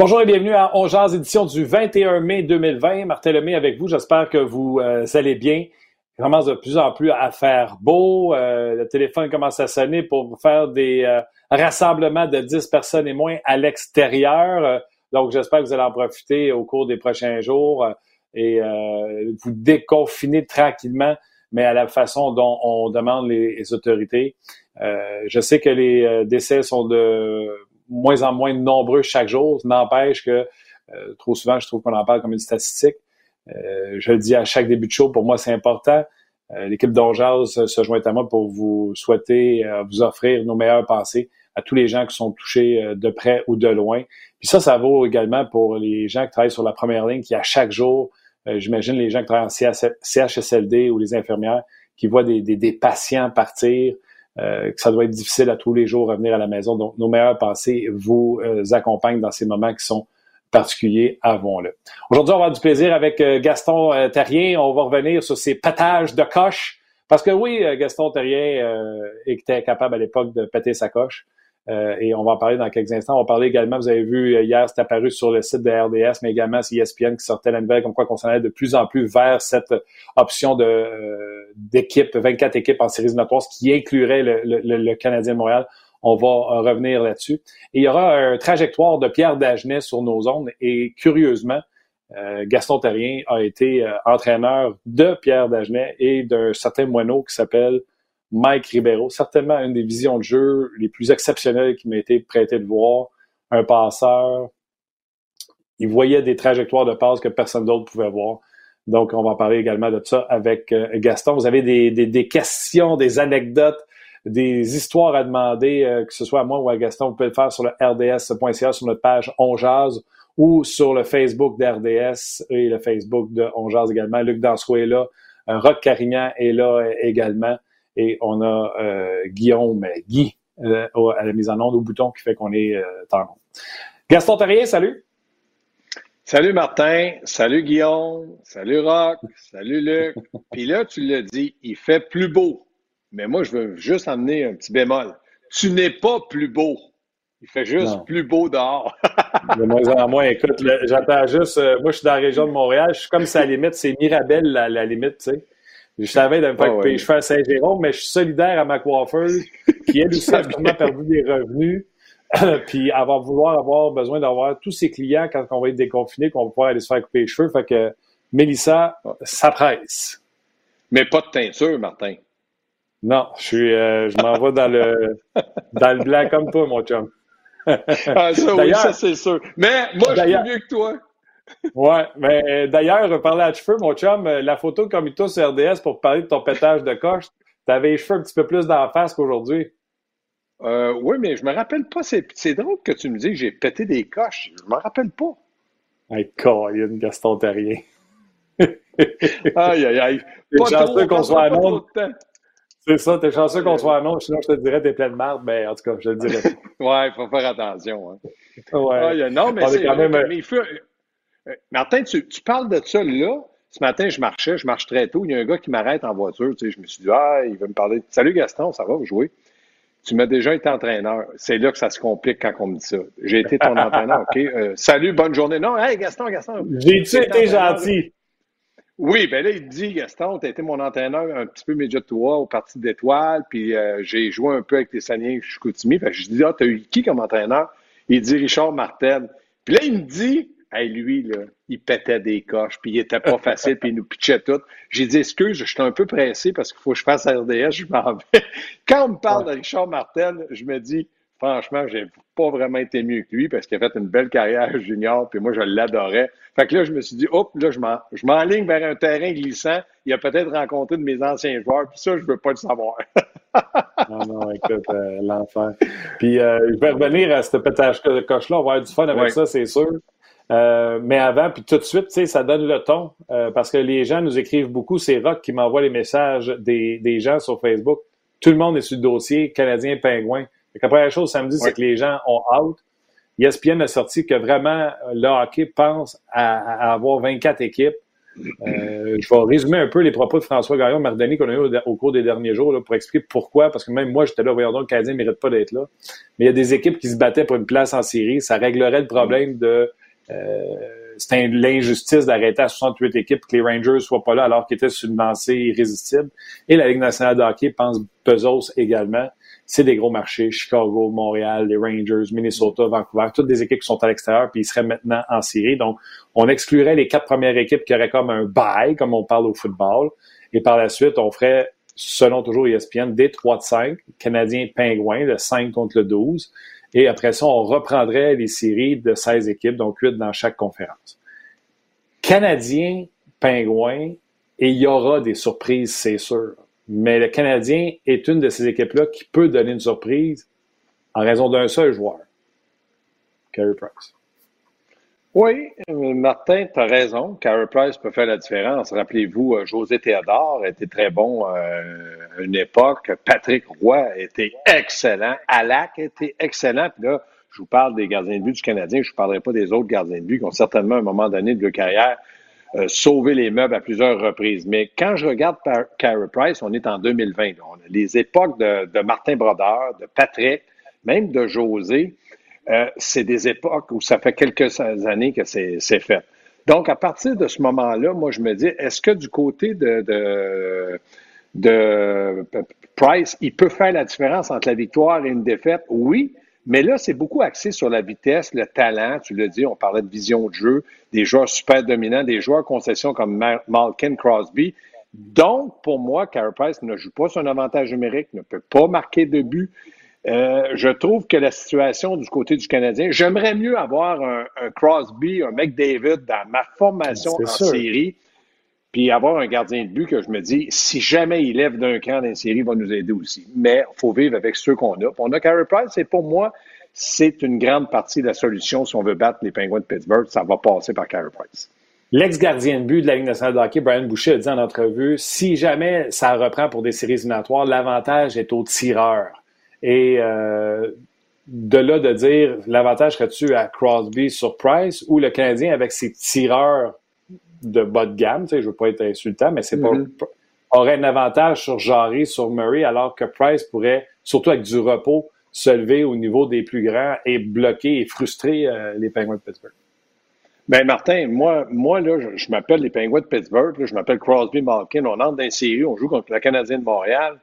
Bonjour et bienvenue à Ongears, édition du 21 mai 2020. Martin Lemay avec vous. J'espère que vous euh, allez bien. Il commence de plus en plus à faire beau. Euh, le téléphone commence à sonner pour faire des euh, rassemblements de 10 personnes et moins à l'extérieur. donc, j'espère que vous allez en profiter au cours des prochains jours et vous déconfiner tranquillement, mais à la façon dont on demande les autorités. je sais que les décès sont de moins en moins nombreux chaque jour. N'empêche que euh, trop souvent, je trouve qu'on en parle comme une statistique. Euh, je le dis à chaque début de show, pour moi, c'est important. Euh, l'équipe d'Onjaz se joint à moi pour vous souhaiter, vous offrir nos meilleures pensées à tous les gens qui sont touchés de près ou de loin. Puis ça, ça vaut également pour les gens qui travaillent sur la première ligne, qui à chaque jour, j'imagine les gens qui travaillent en CHSLD ou les infirmières, qui voient des, des, des patients partir, euh, que ça doit être difficile à tous les jours revenir à la maison. Donc, nos meilleures pensées vous euh, accompagnent dans ces moments qui sont particuliers, avons-le. Aujourd'hui, on va avoir du plaisir avec euh, Gaston Terrien. On va revenir sur ces patages de coche. Parce que oui, Gaston Terrien était capable à l'époque de péter sa coche. Euh, et on va en parler dans quelques instants. On va parler également, vous avez vu euh, hier, c'est apparu sur le site de RDS, mais également c'est ESPN qui sortait la nouvelle comme quoi qu'on s'en allait de plus en plus vers cette option de euh, d'équipe, 24 équipes en séries éliminatoires, ce qui inclurait le, le, le, Canadien de Montréal. On va revenir là-dessus. Et il y aura un trajectoire de Pierre Dagenet sur nos zones. Et curieusement, Gaston Terrien a été entraîneur de Pierre Dagenet et d'un certain moineau qui s'appelle Mike Ribeiro, certainement une des visions de jeu les plus exceptionnelles qui m'a été prêté de voir. Un passeur, il voyait des trajectoires de passe que personne d'autre pouvait voir. Donc, on va parler également de ça avec euh, Gaston. Vous avez des, des, questions, des anecdotes, des histoires à demander, euh, que ce soit à moi ou à Gaston, vous pouvez le faire sur le rds.ca, sur notre page On ou sur le Facebook d'RDS et le Facebook de On également. Luc Dansois est là, euh, Rock Carignan est là également. Et on a euh, Guillaume, Guy, euh, à la mise en onde au bouton qui fait qu'on est euh, en Gaston Terrier, salut. Salut Martin, salut Guillaume, salut Rock, salut Luc. Puis là, tu l'as dit, il fait plus beau. Mais moi, je veux juste amener un petit bémol. Tu n'es pas plus beau. Il fait juste plus beau dehors. de moins en moins. Écoute, j'attends juste. moi, je suis dans la région de Montréal. Je suis comme ça à la limite. C'est Mirabel, la, la limite, tu sais. Je savais de me faire couper les cheveux à Saint-Jérôme, mais je suis solidaire à ma coiffeuse qui, elle aussi, a perdu des revenus. puis elle va vouloir avoir besoin d'avoir tous ses clients quand on va être déconfiné, qu'on va pouvoir aller se faire couper les cheveux. Fait que Mélissa, ça presse. Mais pas de teinture, Martin. Non, je suis euh, je m'en vais dans le dans le blanc comme toi, mon chum. ah, ça, oui, ça c'est sûr. Mais moi, je suis mieux que toi ouais, mais euh, d'ailleurs, parler à cheveux, mon chum, euh, la photo de Comito sur RDS pour parler de ton pétage de coche, t'avais les cheveux un petit peu plus dans la face qu'aujourd'hui. Euh, oui, mais je me rappelle pas. C'est drôle que tu me dis que j'ai pété des coches. Je me rappelle pas. Hey, une Gaston Terrien. aïe, aïe, aïe. T'es chanceux qu'on soit à Londres. C'est ça, t'es chanceux qu'on soit à Londres, sinon je te dirais t'es plein de marde, mais en tout cas, je le dirais. ouais, il faut faire attention. Hein. Ouais. non, mais c'est quand même. Euh, Martin, tu, parles de ça là. Ce matin, je marchais, je marche très tôt. Il y a un gars qui m'arrête en voiture. Tu sais, je me suis dit, ah, il veut me parler. Salut Gaston, ça va, vous jouez? Tu m'as déjà été entraîneur. C'est là que ça se complique quand on me dit ça. J'ai été ton entraîneur, OK? Euh, salut, bonne journée. Non, hey, Gaston, Gaston. J'ai-tu été gentil? Oui, ben là, il dit, Gaston, tu as été mon entraîneur un petit peu média de toi au Parti d'étoiles, puis euh, j'ai joué un peu avec les Saniens Chicoutimi. Fait que je dis, ah, t'as eu qui comme entraîneur? Il dit Richard Martel. Puis là, il me dit, Hey, lui, là, il pétait des coches, puis il était pas facile, puis il nous pitchait tout. J'ai dit, excuse, je suis un peu pressé parce qu'il faut que je fasse RDS, je m'en vais. Quand on me parle de Richard Martel, je me dis, franchement, j'ai pas vraiment été mieux que lui parce qu'il a fait une belle carrière junior, puis moi, je l'adorais. Fait que là, je me suis dit, hop, là, je m'enligne vers un terrain glissant. Il a peut-être rencontré de mes anciens joueurs, puis ça, je veux pas le savoir. non, non, écoute, euh, l'enfer. Puis, euh, je vais revenir à ce pétage de coche-là. On va avoir du fun avec ça, c'est sûr. Euh, mais avant, puis tout de suite, tu sais, ça donne le ton euh, parce que les gens nous écrivent beaucoup. C'est Rock qui m'envoie les messages des, des, gens sur Facebook. Tout le monde est sur le dossier Canadien Pingouin. La première chose samedi, c'est que les gens ont out. ESPN a sorti que vraiment le hockey pense à, avoir 24 équipes. Euh, je vais résumer un peu les propos de François Gaillon Mardani qu'on a eu au, cours des derniers jours là, pour expliquer pourquoi, parce que même moi, j'étais là, voyons donc, le Canadien ne mérite pas d'être là. Mais il y a des équipes qui se battaient pour une place en série. Ça réglerait le problème de c'était l'injustice d'arrêter à 68 équipes que les Rangers soient pas là alors qu'ils étaient sur une lancée irrésistible. Et la Ligue nationale de hockey pense Bezos également c'est des gros marchés. Chicago, Montréal, les Rangers, Minnesota, Vancouver, toutes des équipes qui sont à l'extérieur, puis ils seraient maintenant en série. Donc, on exclurait les quatre premières équipes qui auraient comme un bail, comme on parle au football. Et par la suite, on ferait, selon toujours ESPN, des 3 de 5, Canadiens Pingouins, le 5 contre le 12. Et après ça, on reprendrait les séries de 16 équipes, donc 8 dans chaque conférence. Canadiens, Pingouins, et il y aura des surprises, c'est sûr. Mais le Canadien est une de ces équipes-là qui peut donner une surprise en raison d'un seul joueur, Carey Price. Oui, Martin, tu as raison. Carey Price peut faire la différence. Rappelez-vous, euh, José Théodore était très bon euh, à une époque. Patrick Roy était excellent. Alak était excellent. Puis là, je vous parle des gardiens de but du Canadien. Je ne parlerai pas des autres gardiens de but qui ont certainement, à un moment donné de leur carrière, euh, sauver les meubles à plusieurs reprises. Mais quand je regarde Carey Price, on est en 2020. On a les époques de, Martin Brodeur, de Patrick, même de José. Euh, c'est des époques où ça fait quelques années que c'est fait. Donc, à partir de ce moment-là, moi, je me dis, est-ce que du côté de, Price, il peut faire la différence entre la victoire et une défaite? Oui, mais là, c'est beaucoup axé sur la vitesse, le talent. Tu l'as dit, on parlait de vision de jeu, des joueurs super dominants, des joueurs concession comme Malkin Crosby. Donc, pour moi, Carey Price ne joue pas son avantage numérique, ne peut pas marquer de but. Euh, je trouve que la situation du côté du Canadien, j'aimerais mieux avoir un, Crosby, un McDavid dans ma formation en série, puis avoir un gardien de but que je me dis, si jamais il lève d'un camp dans série, il va nous aider aussi. Mais il faut vivre avec ceux qu'on a. on a Carey Price, et pour moi, c'est une grande partie de la solution si on veut battre les Penguins de Pittsburgh. Ça va passer par Carey Price. L'ex-gardien de but de la Ligue nationale de hockey, Brian Boucher, a dit en entrevue, si jamais ça reprend pour des séries éliminatoires, l'avantage est au tireur. Et euh, de là de dire, l'avantage serait-tu à Crosby sur Price ou le Canadien avec ses tireurs de bas de gamme, tu sais, je veux pas être insultant, mais c'est pas mm-hmm. aurait un avantage sur Jarry, sur Murray, alors que Price pourrait, surtout avec du repos, se lever au niveau des plus grands et bloquer et frustrer euh, les Penguins de Pittsburgh. Ben Martin, moi, moi là, je, m'appelle les Penguins de Pittsburgh, je m'appelle Crosby Malkin, on entre dans une série, on joue contre le Canadien de Montréal.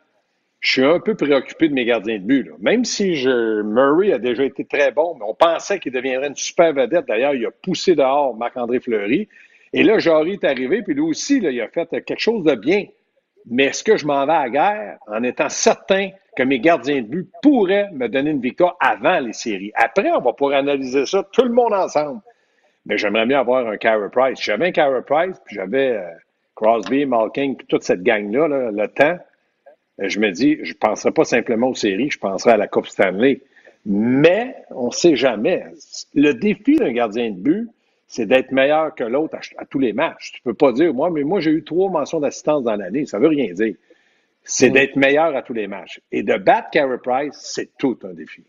Je suis un peu préoccupé de mes gardiens de but. Même si Murray a déjà été très bon, mais on pensait qu'il deviendrait une super vedette. D'ailleurs, il a poussé dehors Marc-André Fleury. Et là, Jarry est arrivé, puis lui aussi, il a fait quelque chose de bien. Mais est-ce que je m'en vais à la guerre en étant certain que mes gardiens de but pourraient me donner une victoire avant les séries? Après, on va pouvoir analyser ça tout le monde ensemble. Mais j'aimerais bien avoir un Carey Price. J'avais un Carey Price, puis j'avais euh, Crosby, Malkin, puis toute cette gang-là, le temps. Euh, je me dis, je ne penserais pas simplement aux séries, je penserais à la Coupe Stanley. Mais on ne sait jamais. Le défi d'un gardien de but, c'est d'être meilleur que l'autre à, tous les matchs. Tu peux pas dire, moi, mais moi, j'ai eu trois mentions d'assistance dans l'année. Ça veut rien dire. C'est mm. d'être meilleur à tous les matchs. Et de battre Carey Price, c'est tout un défi.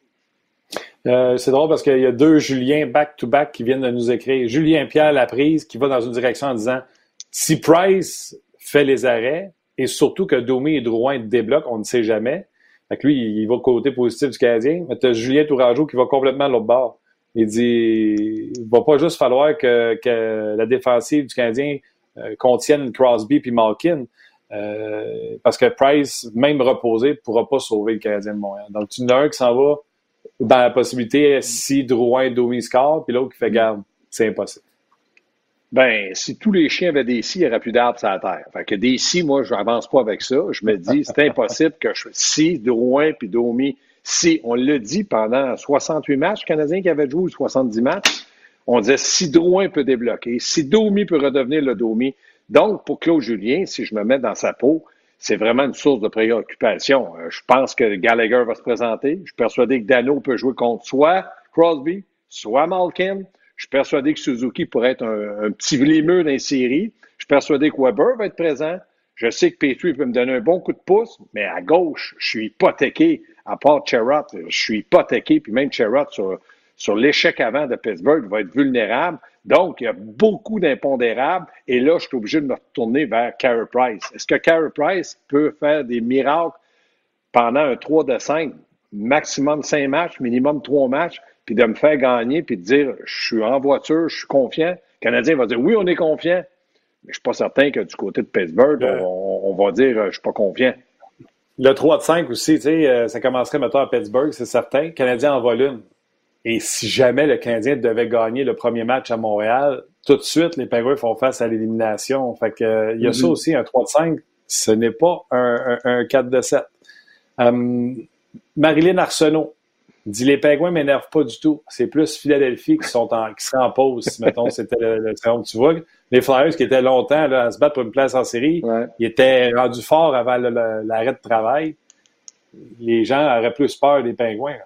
Euh, c'est drôle parce qu'il y a deux Julien back-to-back qui viennent de nous écrire. Julien Pierre Laprise qui va dans une direction en disant si Price fait les arrêts et surtout que Domi et Drouin débloquent, on ne sait jamais. Fait lui, il va côté positif du Canadien. Mais tu as Julien Tourageau qui va complètement à l'autre bord. Il dit il va pas juste falloir que, la défensive du Canadien euh, contienne Crosby puis Malkin. Euh, parce que Price, même reposé, ne pourra pas sauver le Canadien de Montréal. Donc, tu en as un qui s'en va dans la possibilité si Drouin Domi score, puis l'autre qui fait garde. C'est impossible. Ben, si tous les chiens avaient des scies, il n'y aurait plus d'arbres sur la terre. Fait que des scies, moi, je n'avance pas avec ça. Je me dis, c'est impossible que je si Drouin puis Domi si, on l'a dit pendant 68 matchs Canadiens qui avaient joué 70 matchs, on disait si Drouin peut débloquer, si Domi peut redevenir le Domi. Donc, pour Claude Julien, si je me mets dans sa peau, c'est vraiment une source de préoccupation. Euh, je pense que Gallagher va se présenter. Je suis persuadé que Dano peut jouer contre soit Crosby, soit Malkin. Je suis persuadé que Suzuki pourrait être un, petit vlimeux dans les séries. Je suis persuadé que Weber va être présent. Je sais que Petrie peut me donner un bon coup de pouce, mais à gauche, je suis hypothéqué à part Cherrott, je suis hypothéqué, puis même Cherrott sur, sur l'échec avant de Pittsburgh va être vulnérable. Donc, il y a beaucoup d'impondérables. Et là, je suis obligé de me retourner vers Carey Price. Est-ce que Carey Price peut faire des miracles pendant un 3 de 5, maximum 5 matchs, minimum 3 matchs, puis de me faire gagner, puis de dire je suis en voiture, je suis confiant? Le Canadien va dire oui, on est confiant. Mais je ne suis pas certain que du côté de Pittsburgh, on, va dire je ne suis pas confiant. Le 3 de 5 aussi, tu sais, euh, ça commencerait maintenant à Pittsburgh, c'est certain. Le Canadien en vole une. Et si jamais le Canadien devait gagner le premier match à Montréal, tout de suite, les Penguins font face à l'élimination. Fait que, euh, il y a ça mm-hmm. aussi, un 3 de 5, ce n'est pas un, un, 4 de 7. Euh, Marilyn Arsenault dit les Penguins m'énervent pas du tout. C'est plus Philadelphie qui sont en, qui seraient en pause, mettons, c'était le, le Tu vois, les Flyers qui étaient longtemps là, à se battre pour une place en série, ils étaient rendus forts avant l'arrêt de travail. Les gens auraient plus peur des Penguins.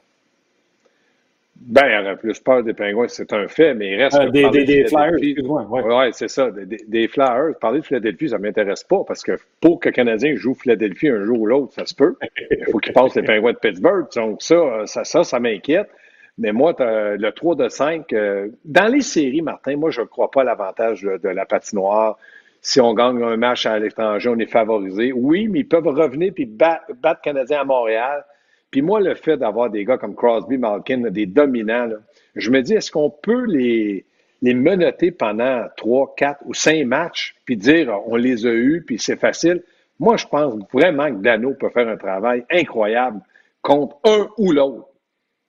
Ben, il y aurait plus peur des Pingouins, c'est un fait, mais il reste. Euh, des, des, des Flyers, excuse-moi. Oui, ouais, c'est ça. Des, des, Flyers. Parler de Philadelphie, ça ne m'intéresse pas parce que pour que le Canadien joue Philadelphie un jour ou l'autre, ça se peut. Il faut qu'il passe les Pingouins de Pittsburgh. Donc, ça, ça, ça, ça m'inquiète. Mais moi, le 3 de 5, euh, dans les séries, Martin, moi, je ne crois pas à l'avantage de, la patinoire. Si on gagne un match à l'étranger, on est favorisé. Oui, mais ils peuvent revenir puis battre, battre Canadien à Montréal puis moi, le fait d'avoir des gars comme Crosby, Malkin, des dominants, je me dis, est-ce qu'on peut les, les menotter pendant trois, quatre ou cinq matchs, puis dire on les a eus, puis c'est facile? Moi, je pense vraiment que Dano peut faire un travail incroyable contre un ou l'autre.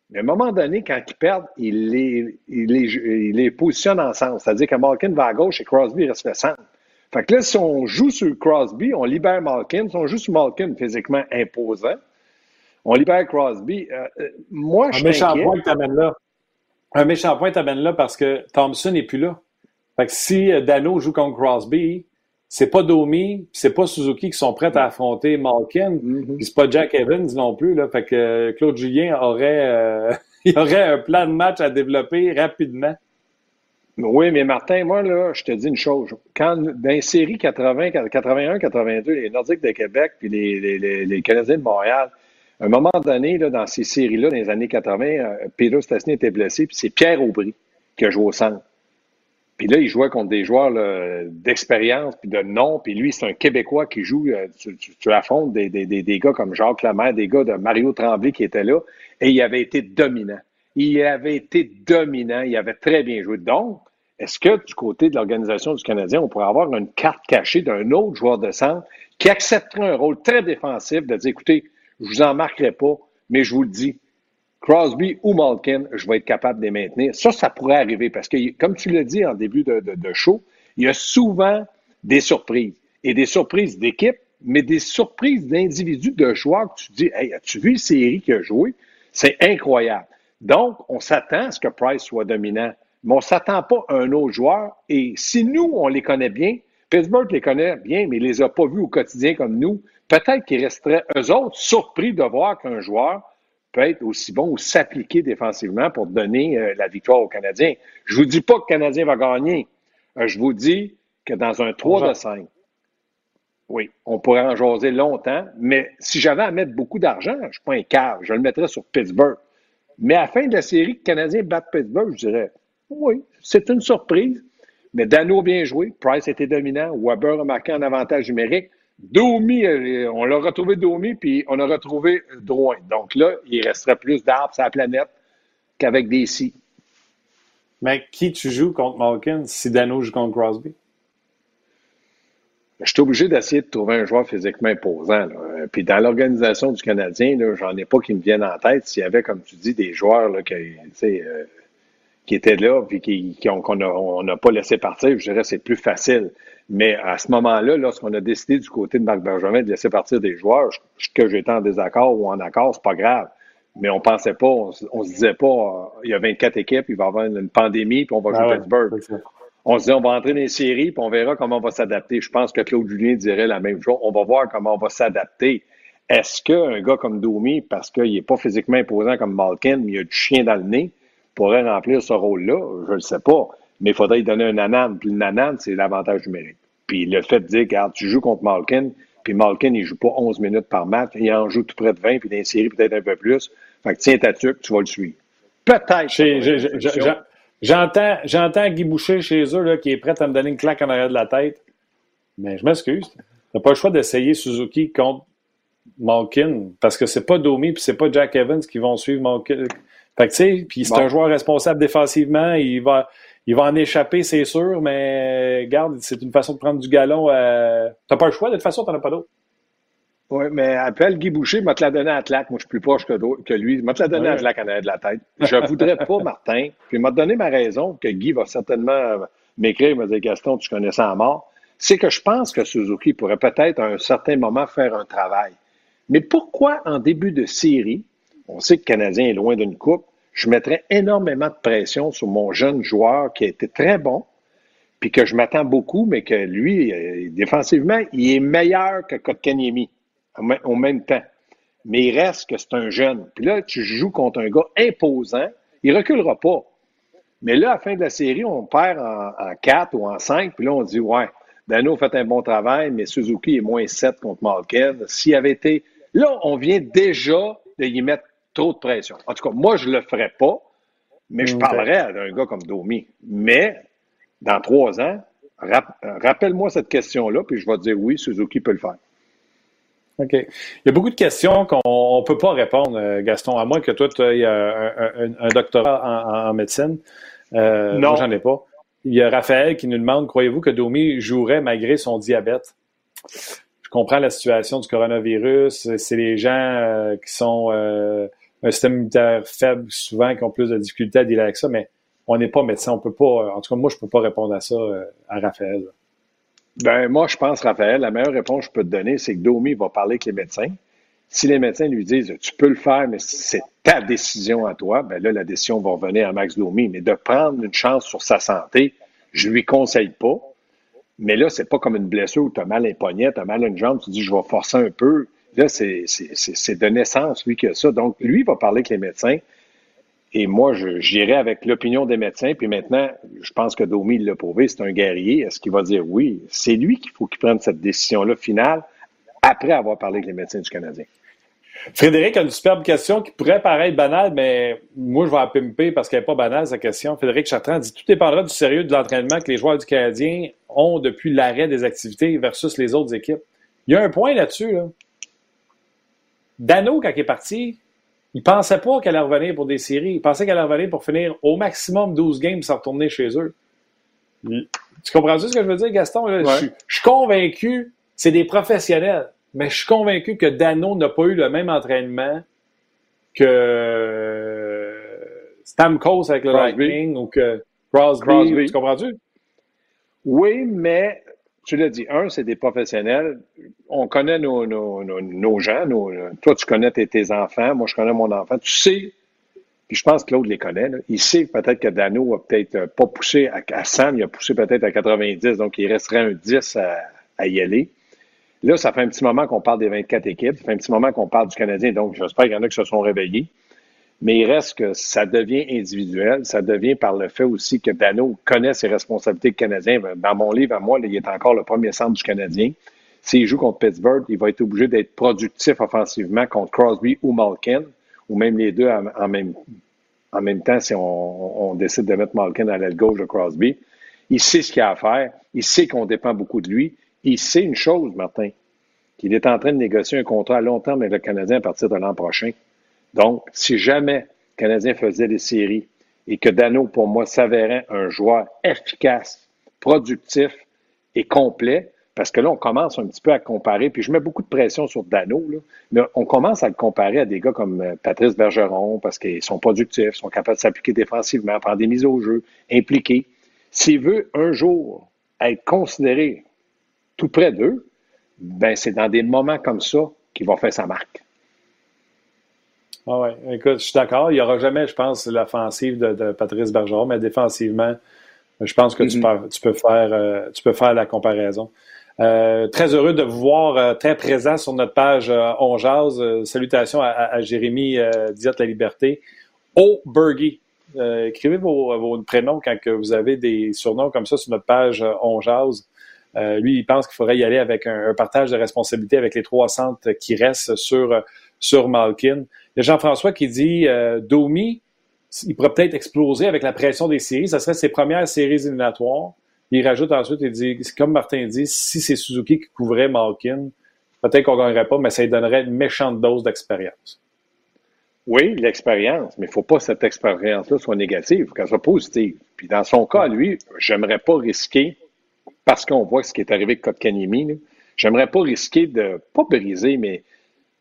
Mais à un moment donné, quand ils perdent, il les, il les, il les positionne ensemble. C'est-à-dire que Malkin va à gauche et Crosby reste le centre. Fait que là, si on joue sur Crosby, on libère Malkin. Si on joue sur Malkin physiquement imposant, on libère Crosby. Euh, euh, moi, je Un méchant point que tu là. Un méchant point t'amène là parce que Thompson n'est plus là. Fait que si euh, Dano joue contre Crosby, c'est pas Domi, c'est pas Suzuki qui sont prêts à affronter Malkin, mm-hmm. puis c'est pas Jack Evans non plus. Là. Fait que Claude Julien aurait, il aurait un plan de match à développer rapidement. Oui, mais Martin, moi, là, je te dis une chose. Quand, dans les séries 80, 81, 82, les Nordiques de Québec puis les, les, les Canadiens de Montréal, à un moment donné, là, dans ces séries-là, dans les années 80, euh, Peter Stastny était blessé, puis c'est Pierre Aubry qui a joué au centre. Puis là, il jouait contre des joueurs d'expérience, puis de nom, puis lui, c'est un Québécois qui joue, euh, tu, affrontes des, gars comme Jacques Lemaire, des gars de Mario Tremblay qui étaient là, et il avait été dominant. Il avait été dominant, il avait très bien joué. Donc, est-ce que du côté de l'organisation du Canadien, on pourrait avoir une carte cachée d'un autre joueur de centre qui accepterait un rôle très défensif de dire, écoutez, je vous en marquerai pas, mais je vous le dis, Crosby ou Malkin, je vais être capable de les maintenir. Ça, ça pourrait arriver parce que, comme tu l'as dit en début de, show, il y a souvent des surprises. Et des surprises d'équipe, mais des surprises d'individus, de joueurs que tu dis, hey, as-tu vu une série qui a joué? C'est incroyable. Donc, on s'attend à ce que Price soit dominant, mais on ne s'attend pas à un autre joueur. Et si nous, on les connaît bien, Pittsburgh les connaît bien, mais il ne les a pas vus au quotidien comme nous, peut-être qu'ils resteraient, eux autres, surpris de voir qu'un joueur peut être aussi bon ou s'appliquer défensivement pour donner euh, la victoire aux Canadiens. Je ne vous dis pas que le Canadien va gagner. Euh, je vous dis que dans un 3 de 5, oui, on pourrait en jaser longtemps, mais si j'avais à mettre beaucoup d'argent, je ne suis pas un cave, je le mettrais sur Pittsburgh. Mais à la fin de la série, le Canadien bat Pittsburgh, je dirais, oui, c'est une surprise, mais Dano bien joué, Price était dominant, Weber a marqué un avantage numérique. Domi, euh, on l'a retrouvé Domi, puis on a retrouvé Drouin. Donc là, il resterait plus d'arbres sur la planète qu'avec des si. Mais qui tu joues contre Malkin si Dano joue contre Crosby? Je suis obligé d'essayer de trouver un joueur physiquement imposant. Puis dans l'organisation du Canadien, j'en ai pas qui me viennent en tête. S'il y avait, comme tu dis, des joueurs là, qui, euh, qui étaient là et qu'on n'a pas laissé partir, je dirais que c'est plus facile. Mais à ce moment-là, lorsqu'on a décidé du côté de Marc Benjamin de laisser partir des joueurs, que j'étais en désaccord ou en accord, c'est pas grave. Mais on pensait pas, on, se disait pas, euh, il y a 24 équipes, il va y avoir une, pandémie, puis on va jouer ah Pittsburgh. On se dit, on va entrer dans les séries, puis on verra comment on va s'adapter. Je pense que Claude Julien dirait la même chose. On va voir comment on va s'adapter. Est-ce qu'un gars comme Domi, parce qu'il n'est pas physiquement imposant comme Malkin, mais il a du chien dans le nez, pourrait remplir ce rôle-là? Je ne le sais pas. Mais il faudrait lui donner un nanan. Puis le nanan, c'est l'avantage numérique. Puis le fait de dire, regarde, tu joues contre Malkin, puis Malkin, il joue pas 11 minutes par match, il en joue tout près de 20, puis série peut-être un peu plus. Fait que tiens ta tuque, tu vas le suivre. Peut-être. J'entends, j'entends Guy Boucher chez eux là, qui est prêt à me donner une claque en arrière de la tête. Mais je m'excuse. T'as pas le choix d'essayer Suzuki contre Malkin parce que c'est pas Domi puis c'est pas Jack Evans qui vont suivre Malkin. Fait que tu sais, puis c'est un joueur responsable défensivement, il va, il va en échapper, c'est sûr, mais garde, c'est une façon de prendre du galon. T'as pas le choix, de toute façon, t'en as pas d'autre. Oui, mais appelle Guy Boucher, m'a te la donné à Tlac. Moi, je suis plus proche que, que lui. M'a te la donné à Tlac en arrière de la tête. Je voudrais pas, Martin. Puis il m'a donné ma raison, que Guy va certainement m'écrire, m'a dit Gaston, tu connais ça en mort. C'est que je pense que Suzuki pourrait peut-être à un certain moment faire un travail. Mais pourquoi en début de série, on sait que le Canadien est loin d'une coupe, je mettrais énormément de pression sur mon jeune joueur qui a été très bon, puis que je m'attends beaucoup, mais que lui, euh, défensivement, il est meilleur que Kotkaniemi au même temps. Mais il reste que c'est un jeune. Puis là, tu joues contre un gars imposant, il reculera pas. Mais là, à la fin de la série, on perd en, en 4 ou en 5, puis là, on dit, ouais, Dano fait un bon travail, mais Suzuki est moins 7 contre Malkin. S'il avait été... Là, on vient déjà de y mettre trop de pression. En tout cas, moi, je le ferais pas, mais je parlerais d'un gars comme Domi. Mais, dans trois ans, rappelle-moi cette question-là, puis je vais te dire oui, Suzuki peut le faire. OK. Il y a beaucoup de questions qu'on ne peut pas répondre, euh, Gaston, à moins que toi, tu aies un, un, doctorat en, médecine. Euh, non. Moi, j'en ai pas. Il y a Raphaël qui nous demande croyez-vous que Domi jouerait malgré son diabète? Je comprends la situation du coronavirus. C'est les gens euh, qui sont un système immunitaire faible, souvent, qui ont plus de difficultés à dealer avec ça, mais on n'est pas médecin. On peut pas. En tout cas, moi, je ne peux pas répondre à ça à Raphaël. Ben, moi, je pense, Raphaël, la meilleure réponse que je peux te donner, c'est que Domi va parler avec les médecins. Si les médecins lui disent tu peux le faire, mais c'est ta décision à toi, ben là, la décision va revenir à Max Domi. Mais de prendre une chance sur sa santé, je lui conseille pas. Mais là, c'est pas comme une blessure où tu as mal un poignet, tu as mal une jambe, tu dis je vais forcer un peu. Là, c'est de naissance, lui, qui a ça. Donc, lui, va parler avec les médecins. Et moi, j'irai avec l'opinion des médecins. Puis maintenant, je pense que Domi l'a prouvé, c'est un guerrier. Est-ce qu'il va dire oui? C'est lui qu'il faut qu'il prenne cette décision-là finale après avoir parlé avec les médecins du Canadien. Frédéric a une superbe question qui pourrait paraître banale, mais moi, je vais la pimper parce qu'elle n'est pas banale, sa question. Frédéric Chartrand dit Tout dépendra du sérieux de l'entraînement que les joueurs du Canadien ont depuis l'arrêt des activités versus les autres équipes. Il y a un point là-dessus. Là. Dano, quand il est parti, il pensait pas qu'elle allait revenir pour des séries. Il pensait qu'elle allait revenir pour finir au maximum 12 games sans retourner chez eux. Tu comprends ce que je veux dire, Gaston? Je, suis convaincu, c'est des professionnels, mais je suis convaincu que Dano n'a pas eu le même entraînement que Stamkos avec le Lightning ou que Crosby. Tu comprends-tu? Oui, mais tu l'as dit, un, c'est des professionnels. On connaît nos, nos, nos, gens. toi, tu connais tes, enfants. Moi, je connais mon enfant. Tu sais, puis je pense que Claude les connaît. Il sait peut-être que Dano a peut-être pas poussé à, à 100, il a poussé peut-être à 90, donc il resterait un 10 à, à y aller. Là, ça fait un petit moment qu'on parle des 24 équipes. Ça fait un petit moment qu'on parle du Canadien, donc j'espère qu'il y en a qui se sont réveillés. Mais il reste que ça devient individuel. Ça devient par le fait aussi que Dano connaît ses responsabilités canadiennes. Canadien. Dans mon livre, à moi, il est encore le premier centre du Canadien. S'il joue contre Pittsburgh, il va être obligé d'être productif offensivement contre Crosby ou Malkin, ou même les deux en, même, en même temps si on, décide de mettre Malkin à l'aile gauche de Crosby. Il sait ce qu'il a à faire. Il sait qu'on dépend beaucoup de lui. Il sait une chose, Martin, qu'il est en train de négocier un contrat à long terme avec le Canadien à partir de l'an prochain. Donc, si jamais le Canadien faisait des séries et que Dano, pour moi, s'avérait un joueur efficace, productif et complet, parce que là, on commence un petit peu à comparer, puis je mets beaucoup de pression sur Dano, mais on commence à le comparer à des gars comme euh, Patrice Bergeron, parce qu'ils sont productifs, sont capables de s'appliquer défensivement, prendre des mises au jeu, impliqués. S'il veut un jour être considéré tout près d'eux, ben c'est dans des moments comme ça qu'il va faire sa marque. Ah ouais, écoute, je suis d'accord. Il n'y aura jamais, je pense, l'offensive de, Patrice Bergeron, mais défensivement, je pense que tu, mm-hmm. peux, tu, peux, faire, euh, tu peux faire la comparaison. Euh, très heureux de vous voir euh, très présent sur notre page On Jazz. salutations à, Jérémy Diot La Liberté. O Bergy. écrivez vos, vos, prénoms quand que vous avez des surnoms comme ça sur notre page On Jazz. lui, il pense qu'il faudrait y aller avec un, un, partage de responsabilité avec les trois centres qui restent sur, sur Malkin. Il y a Jean-François qui dit euh, Domi il pourrait peut-être exploser avec la pression des séries. Ça serait ses premières séries éliminatoires. Il rajoute ensuite, il dit, comme Martin dit, si c'est Suzuki qui couvrait Malkin, peut-être qu'on ne gagnerait pas, mais ça lui donnerait une méchante dose d'expérience. Oui, l'expérience, mais il ne faut pas que cette expérience-là soit négative, qu'elle soit positive. Puis dans son cas, lui, j'aimerais pas risquer, parce qu'on voit ce qui est arrivé avec Kotkaniemi, j'aimerais pas risquer de, pas briser, mais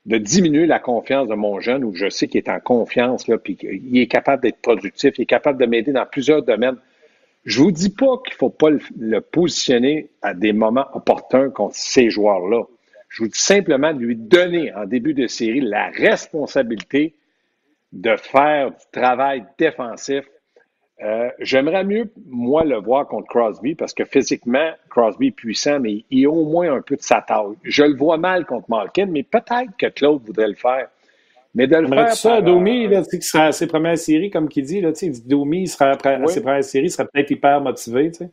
de diminuer la confiance de mon jeune, où je sais qu'il est en confiance, là, puis qu'il est capable d'être productif, il est capable de m'aider dans plusieurs domaines. Je vous dis pas qu'il faut pas le, positionner à des moments opportuns contre ces joueurs-là. Je vous dis simplement de lui donner en début de série la responsabilité de faire du travail défensif. Euh, j'aimerais mieux, moi, le voir contre Crosby parce que physiquement, Crosby est puissant, mais il a au moins un peu de sa taille. Je le vois mal contre Malkin, mais peut-être que Claude voudrait le faire. Mais de le faire. ça, Domi, là, qui sera à ses premières séries, comme qu'il dit, là, Domi, sera à ses premières séries, il serait peut-être hyper motivé, tu sais.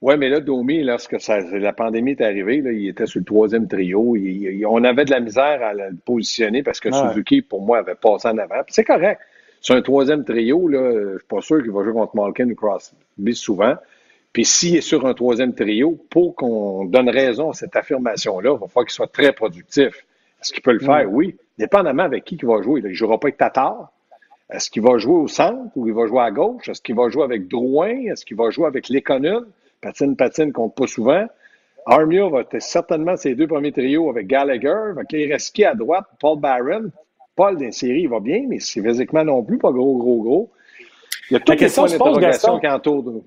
Oui, mais là, Domi, lorsque ça, la pandémie est arrivée, là, il était sur le troisième trio. on avait de la misère à le positionner parce que Suzuki, pour moi, avait passé en avant. c'est correct. Sur un troisième trio, là, je suis pas sûr qu'il va jouer contre Malkin ou Crosby souvent. Puis s'il est sur un troisième trio, pour qu'on donne raison à cette affirmation-là, il va falloir qu'il soit très productif. Est-ce qu'il peut le faire? Mm. Oui. Dépendamment avec qui il va jouer. Il ne jouera pas avec Tatar. Est-ce qu'il va jouer au centre ou il va jouer à gauche? Est-ce qu'il va jouer avec Drouin? Est-ce qu'il va jouer avec Léconul? Patine, patine, compte pas souvent. Armia va être certainement ses deux premiers trios avec Gallagher. Il reste qui à droite? Paul Barron. Paul, dans série, il va bien, mais c'est physiquement non plus pas gros, gros, gros. Il y a toutes les points d'interrogation qui entourent.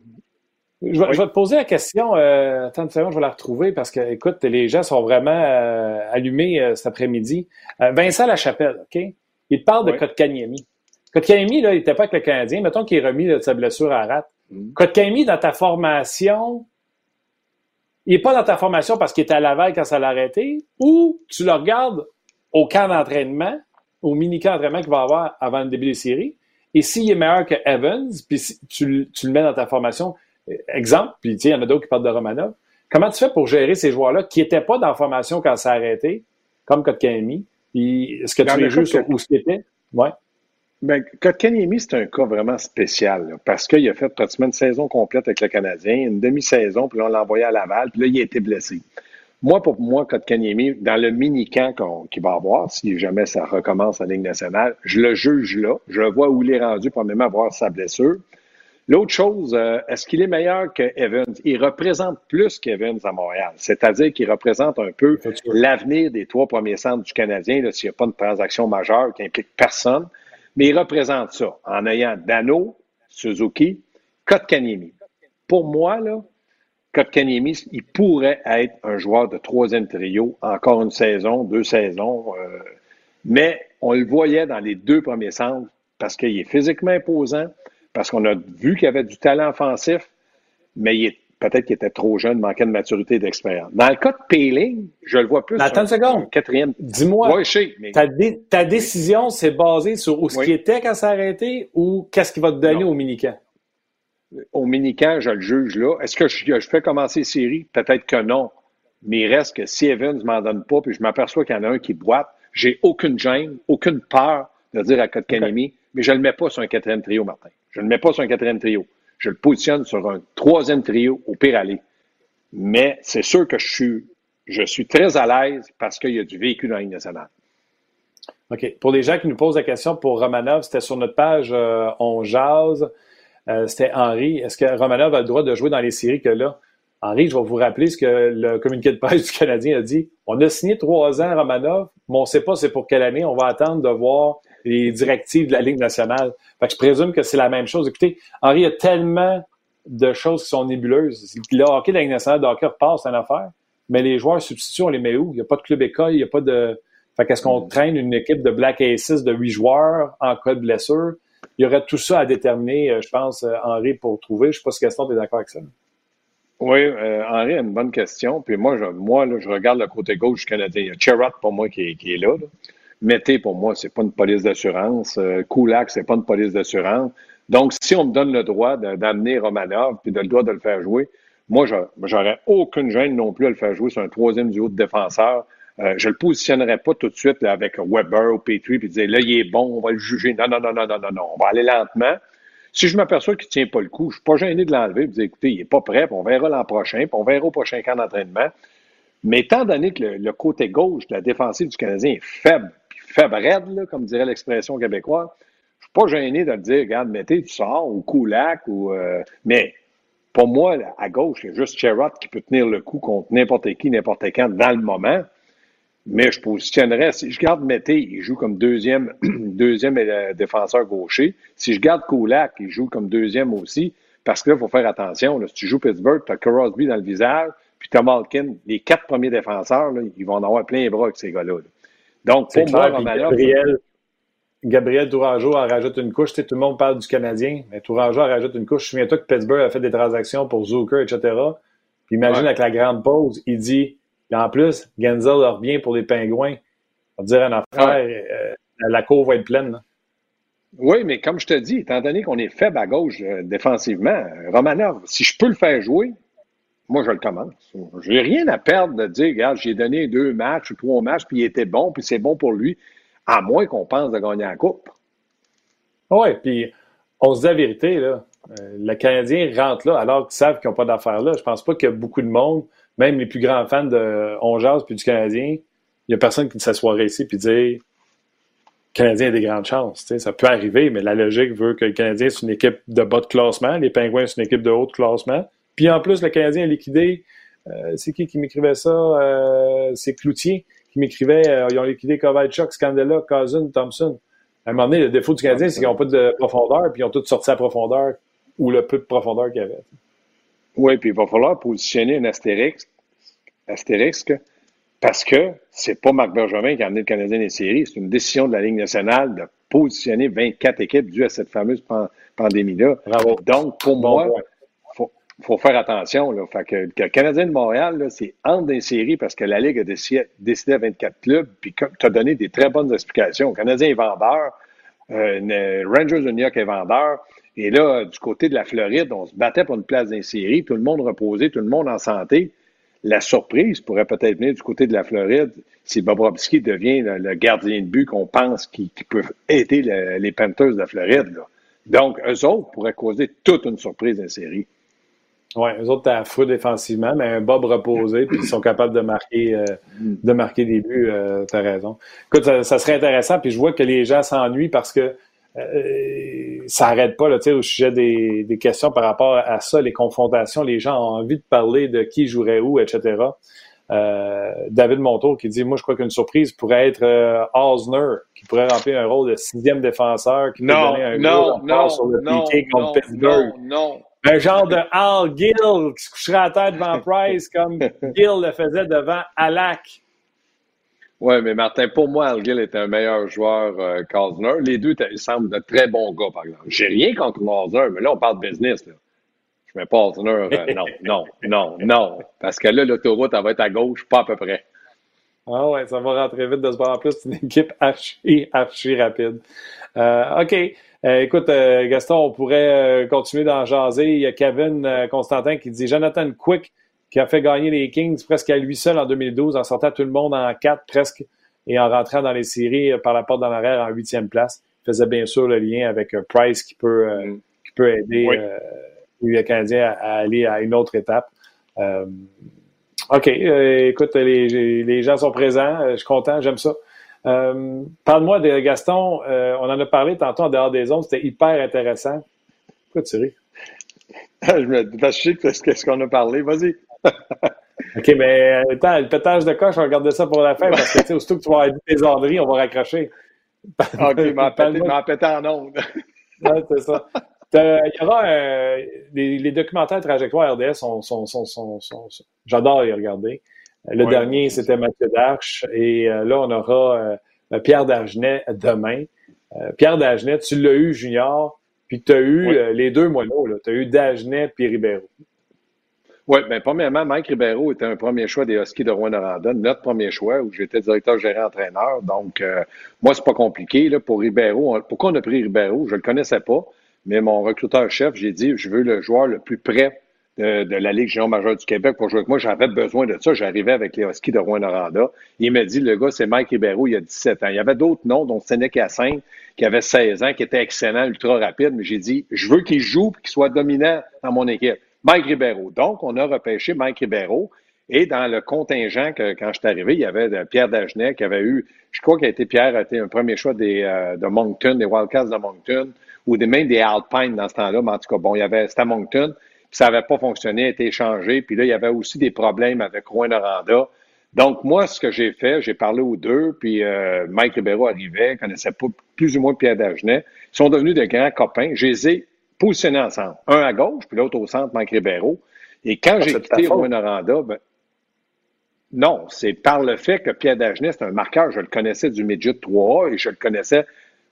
Je vais, je vais, te poser la question. Euh, attends une seconde, je vais la retrouver parce que, écoute, les gens sont vraiment euh, allumés euh, cet après-midi. Vincent Lachapelle, OK? Il te parle de Kotkaniemi. Kotkaniemi, là, il n'était pas avec le Canadien. Mettons qu'il est remis de sa blessure à rate. Mm. Kotkaniemi, dans ta formation, il n'est pas dans ta formation parce qu'il était à Laval quand ça l'a arrêté, ou tu le regardes au camp d'entraînement, au mini-camp d'entraînement qu'il va avoir avant le début des séries, et s'il est meilleur que Evans, puis tu, tu, le mets dans ta formation, exemple, puis il y en a d'autres qui parlent de Romanov, comment tu fais pour gérer ces joueurs-là qui n'étaient pas dans la formation quand ça a arrêté, comme Kotkaniemi, est-ce que tu les joues sur où ce était? Ouais. Ben, Kotkaniemi, c'est un cas vraiment spécial, parce qu'il a fait pratiquement une saison complète avec le Canadien, une demi-saison, puis là, on l'a envoyé à Laval, puis là, il a été blessé. Moi, pour moi, Kotkaniemi, dans le mini-camp qu'il va avoir, si jamais ça recommence en Ligue nationale, je le juge là. Je vois où il est rendu, probablement, voir sa blessure. L'autre chose, euh, est-ce qu'il est meilleur que Evans? Il représente plus qu'Evans à Montréal. C'est-à-dire qu'il représente un peu l'avenir des trois premiers centres du Canadien, s'il n'y a pas de transaction majeure qui implique personne. Mais il représente ça en ayant Dano, Suzuki, Kotkaniemi. Pour moi, là, Kotkaniemi, il pourrait être un joueur de troisième trio, encore une saison, deux saisons. Euh, mais on le voyait dans les deux premiers centres parce qu'il est physiquement imposant, parce qu'on a vu qu'il avait du talent offensif, mais il est peut-être qu'il était trop jeune, manquait de maturité et d'expérience. Dans le cas de Payling, je le vois plus. attends une seconde. Quatrième. Dis-moi. ta, décision, c'est basée sur où ce qui était quand ça a arrêté ou qu'est-ce qu'il va te donner au mini-camp? Au mini-camp, je le juge là. Est-ce que je, fais commencer série? Peut-être que non. Mais il reste que si Evans ne m'en donne pas, puis je m'aperçois qu'il y en a un qui boite, j'ai aucune gêne, aucune peur de dire à Kotkanemi, mais je ne le mets pas sur un quatrième trio, Martin. Je ne le mets pas sur un quatrième trio je le positionne sur un troisième trio au pire aller. Mais c'est sûr que je suis, je suis très à l'aise parce qu'il y a du véhicule dans la ligne nationale. OK. Pour les gens qui nous posent la question pour Romanov, c'était sur notre page euh, On Jase. Euh, c'était Henri. Est-ce que Romanov a le droit de jouer dans les séries que là? Henri, je vais vous rappeler ce que le communiqué de presse du Canadien a dit. On a signé trois ans Romanov, mais on ne sait pas c'est pour quelle année. On va attendre de voir les directives de la Ligue nationale. Fait que je présume que c'est la même chose. Écoutez, Henri, il y a tellement de choses qui sont nébuleuses. Le hockey de la Ligue nationale de hockey c'est une affaire. Mais les joueurs substituts, on les met où? Il n'y a pas de club école, il n'y a pas de. Fait qu'est-ce qu'on mm. traîne une équipe de Black Aces de huit joueurs en cas de blessure? Il y aurait tout ça à déterminer, euh, je pense, euh, Henri, pour trouver. Je ne sais pas si Gaston, tu es d'accord avec ça. Oui, euh, Henri a une bonne question. Puis moi, je, moi là, je regarde le côté gauche du Canadien. Il y a Cherrott pour moi qui est, là. Mété, pour moi, c'est pas une police d'assurance. Euh, Kulak, c'est pas une police d'assurance. Donc, si on me donne le droit d'amener Romanov puis de le droit de le faire jouer, moi, j'aurais aucune gêne non plus à le faire jouer sur un troisième duo de défenseur Euh, je ne le positionnerai pas tout de suite avec Weber ou Petrie puis dire là, il est bon, on va le juger. Non, non, non, non, non, non, non. On va aller lentement. Si je m'aperçois qu'il ne tient pas le coup, je ne suis pas gêné de l'enlever et de dire écoutez, il n'est pas prêt, puis on verra l'an prochain, puis on verra au prochain camp d'entraînement. Mais étant donné que le, côté gauche de la défensive du Canadien est faible, puis faible raide, comme dirait l'expression québécoise, je ne suis pas gêné de le dire, regarde, mettez, tu sors, ou Koulak, ou. Euh, mais pour moi, à gauche, il y a juste Sherrod qui peut tenir le coup contre n'importe qui, n'importe quand dans le moment. Mais je positionnerais, si je garde Mété, il joue comme deuxième, deuxième euh, défenseur gaucher. Si je garde Kulak, il joue comme deuxième aussi. Parce que là, il faut faire attention. si tu joues Pittsburgh, tu as Crosby dans le visage, puis tu as Malkin. Les quatre premiers défenseurs, ils vont en avoir plein les bras avec ces gars-là. Donc, pour moi, Gabriel, Gabriel Tourangeau en rajoute une couche. Tu sais, tout le monde parle du Canadien, mais Tourangeau en rajoute une couche. Souviens-toi que Pittsburgh a fait des transactions pour Zucker, etc. Puis imagine avec la grande pause, il dit et en plus, Genzel revient pour les Pingouins. On va dire un affaire, euh, la cour va être pleine. Oui, mais comme je te dis, étant donné qu'on est faible à gauche euh, défensivement, euh, Romanov, si je peux le faire jouer, moi, je le commence. Je n'ai rien à perdre de dire, regarde, j'ai donné deux matchs ou trois matchs, puis il était bon, puis c'est bon pour lui, à moins qu'on pense de gagner la Coupe. Oui, puis on se dit la vérité, là. le Canadien rentre là alors qu'ils savent qu'ils n'ont pas d'affaires là. Je pense pas qu'il y a beaucoup de monde même les plus grands fans de On puis du Canadien, il n'y a personne qui s'assoirait ici et dire Canadien a des grandes chances. Ça peut arriver, mais la logique veut que le Canadien c'est une équipe de bas de classement, les Pingouins c'est une équipe de haut de classement. Puis en plus, le Canadien a liquidé. Euh, c'est qui qui m'écrivait ça? Euh, c'est Cloutier qui m'écrivait euh, ils ont liquidé Kovalchuk, Scandella, Cousin, Thompson. À un moment donné, le défaut du Canadien, c'est qu'ils n'ont pas de profondeur, puis ils ont tous sorti à profondeur ou le peu de profondeur qu'il y avait. Oui, puis il va falloir positionner un astérisque, astérisque parce que c'est pas Marc Bergevin qui a amené le Canadien des séries. C'est une décision de la Ligue nationale de positionner 24 équipes dues à cette fameuse pandémie-là. Donc, pour moi, il faut, faire attention. Là. Fait que, le Canadien de Montréal, c'est entre des séries parce que la Ligue a décidé, à 24 clubs, puis tu as donné des très bonnes explications. Le Canadien est vendeur, euh, Rangers de New York est vendeur. Et là, du côté de la Floride, on se battait pour une place d'insérie, tout le monde reposé, tout le monde en santé. La surprise pourrait peut-être venir du côté de la Floride si Bobrovski devient le, gardien de but qu'on pense qui, peut aider les Panthers de la Floride. Donc, eux autres pourraient causer toute une surprise d'insérie. Oui, eux autres, t'as fou défensivement, mais un Bob reposé, puis ils sont capables de marquer, euh, de marquer des buts, euh, tu as raison. Écoute, ça, ça, serait intéressant, puis je vois que les gens s'ennuient parce que euh, ça n'arrête pas là, au sujet des, des, questions par rapport à ça, les confrontations. Les gens ont envie de parler de qui jouerait où, etc. Euh, David Montour qui dit Moi, je crois qu'une surprise pourrait être euh, Osner, qui pourrait remplir un rôle de sixième défenseur, qui non, donner un non, non, sur le non, contre Pittsburgh. Non, Un genre de Al Gill qui se coucherait à terre devant Price comme Gill le faisait devant Alak. Oui, mais Martin, pour moi, Algill est un meilleur joueur euh, qu'Osner. Les deux ils semblent de très bons gars, par exemple. J'ai rien contre Osner, mais là, on parle de business. Là. Je mets pas Osner. Euh, non, non, non, non. Parce que là, l'autoroute, elle va être à gauche, pas à peu près. Ah ouais, ça va rentrer vite de se voir. En plus, c'est une équipe archi, archi rapide. Euh, OK. Euh, écoute, Gaston, on pourrait continuer d'en jaser. Il y a Kevin Constantin qui dit Jonathan Quick qui a fait gagner les Kings presque à lui seul en 2012, en sortant tout le monde en quatre presque et en rentrant dans les séries euh, par la porte dans l'arrière en huitième place. Il faisait bien sûr le lien avec euh, Price qui peut, euh, mm. qui peut aider le Canadien à, aller à une autre étape. OK, écoute, les, les, gens sont présents, je suis content, j'aime ça. Parle-moi de Gaston, on en a parlé tantôt en dehors des zones, c'était hyper intéressant. Pourquoi tu ris? je me sais qu'est-ce qu'on a parlé, vas-y. OK, mais attends, le pétage de coche, on va regarder ça pour la fin parce que, tu sais, aussitôt que tu vas tes ordries, on va raccrocher. OK, m'en péter en ondes. ouais, c'est ça. Il y aura euh, les, documentaires trajectoires RDS sont, sont, sont, sont j'adore les regarder. Le dernier, c'était Mathieu Darche. Et euh, là, on aura euh, Pierre Dagenet demain. Pierre Dagenet, tu l'as eu, Junior, puis tu as eu les deux moineaux. Tu as eu Dagenet puis Ribeiro. Oui, bien, premièrement, Mike Ribeiro était un premier choix des Huskies de Rouen-Noranda, notre premier choix, où j'étais directeur gérant entraîneur. Donc, euh, moi, c'est pas compliqué. Là, pour Ribeiro, pourquoi on a pris Ribeiro? Je le connaissais pas, mais mon recruteur-chef, j'ai dit, je veux le joueur le plus près de, la Ligue junior majeure du Québec pour jouer avec moi. J'avais besoin de ça. J'arrivais avec les Huskies de Rouen-Noranda. Il m'a dit, le gars, c'est Mike Ribeiro, il a 17 ans. Il y avait d'autres noms, dont Sénèque Hyacinthe, qui avait 16 ans, qui était excellent, ultra rapide, mais j'ai dit, je veux qu'il joue et qu'il soit dominant dans mon équipe. Mike Ribeiro. Donc, on a repêché Mike Ribeiro. Et dans le contingent, que, quand je suis arrivé, il y avait euh, Pierre Dagenet qui avait eu, je crois qu'il a été Pierre a été un premier choix des, euh, de Moncton, des Wildcats de Moncton, ou des, même des Alpines dans ce temps-là. Mais en tout cas, bon, il y avait, c'était Moncton ça n'avait pas fonctionné, a été échangé. Puis là, il y avait aussi des problèmes avec Rouen-Noranda. Donc, moi, ce que j'ai fait, j'ai parlé aux deux, puis euh, Mike Ribeiro arrivait, connaissait pas plus ou moins Pierre Dagenet. Ils sont devenus de grands copains. Je les ai positionnés ensemble. Un à gauche, puis l'autre au centre, Mike Ribeiro. Et quand ah, j'ai quitté Rouen-Noranda, ben, non, c'est par le fait que Pierre Dagenet, c'est un marqueur. Je le connaissais du Midget 3 et je le connaissais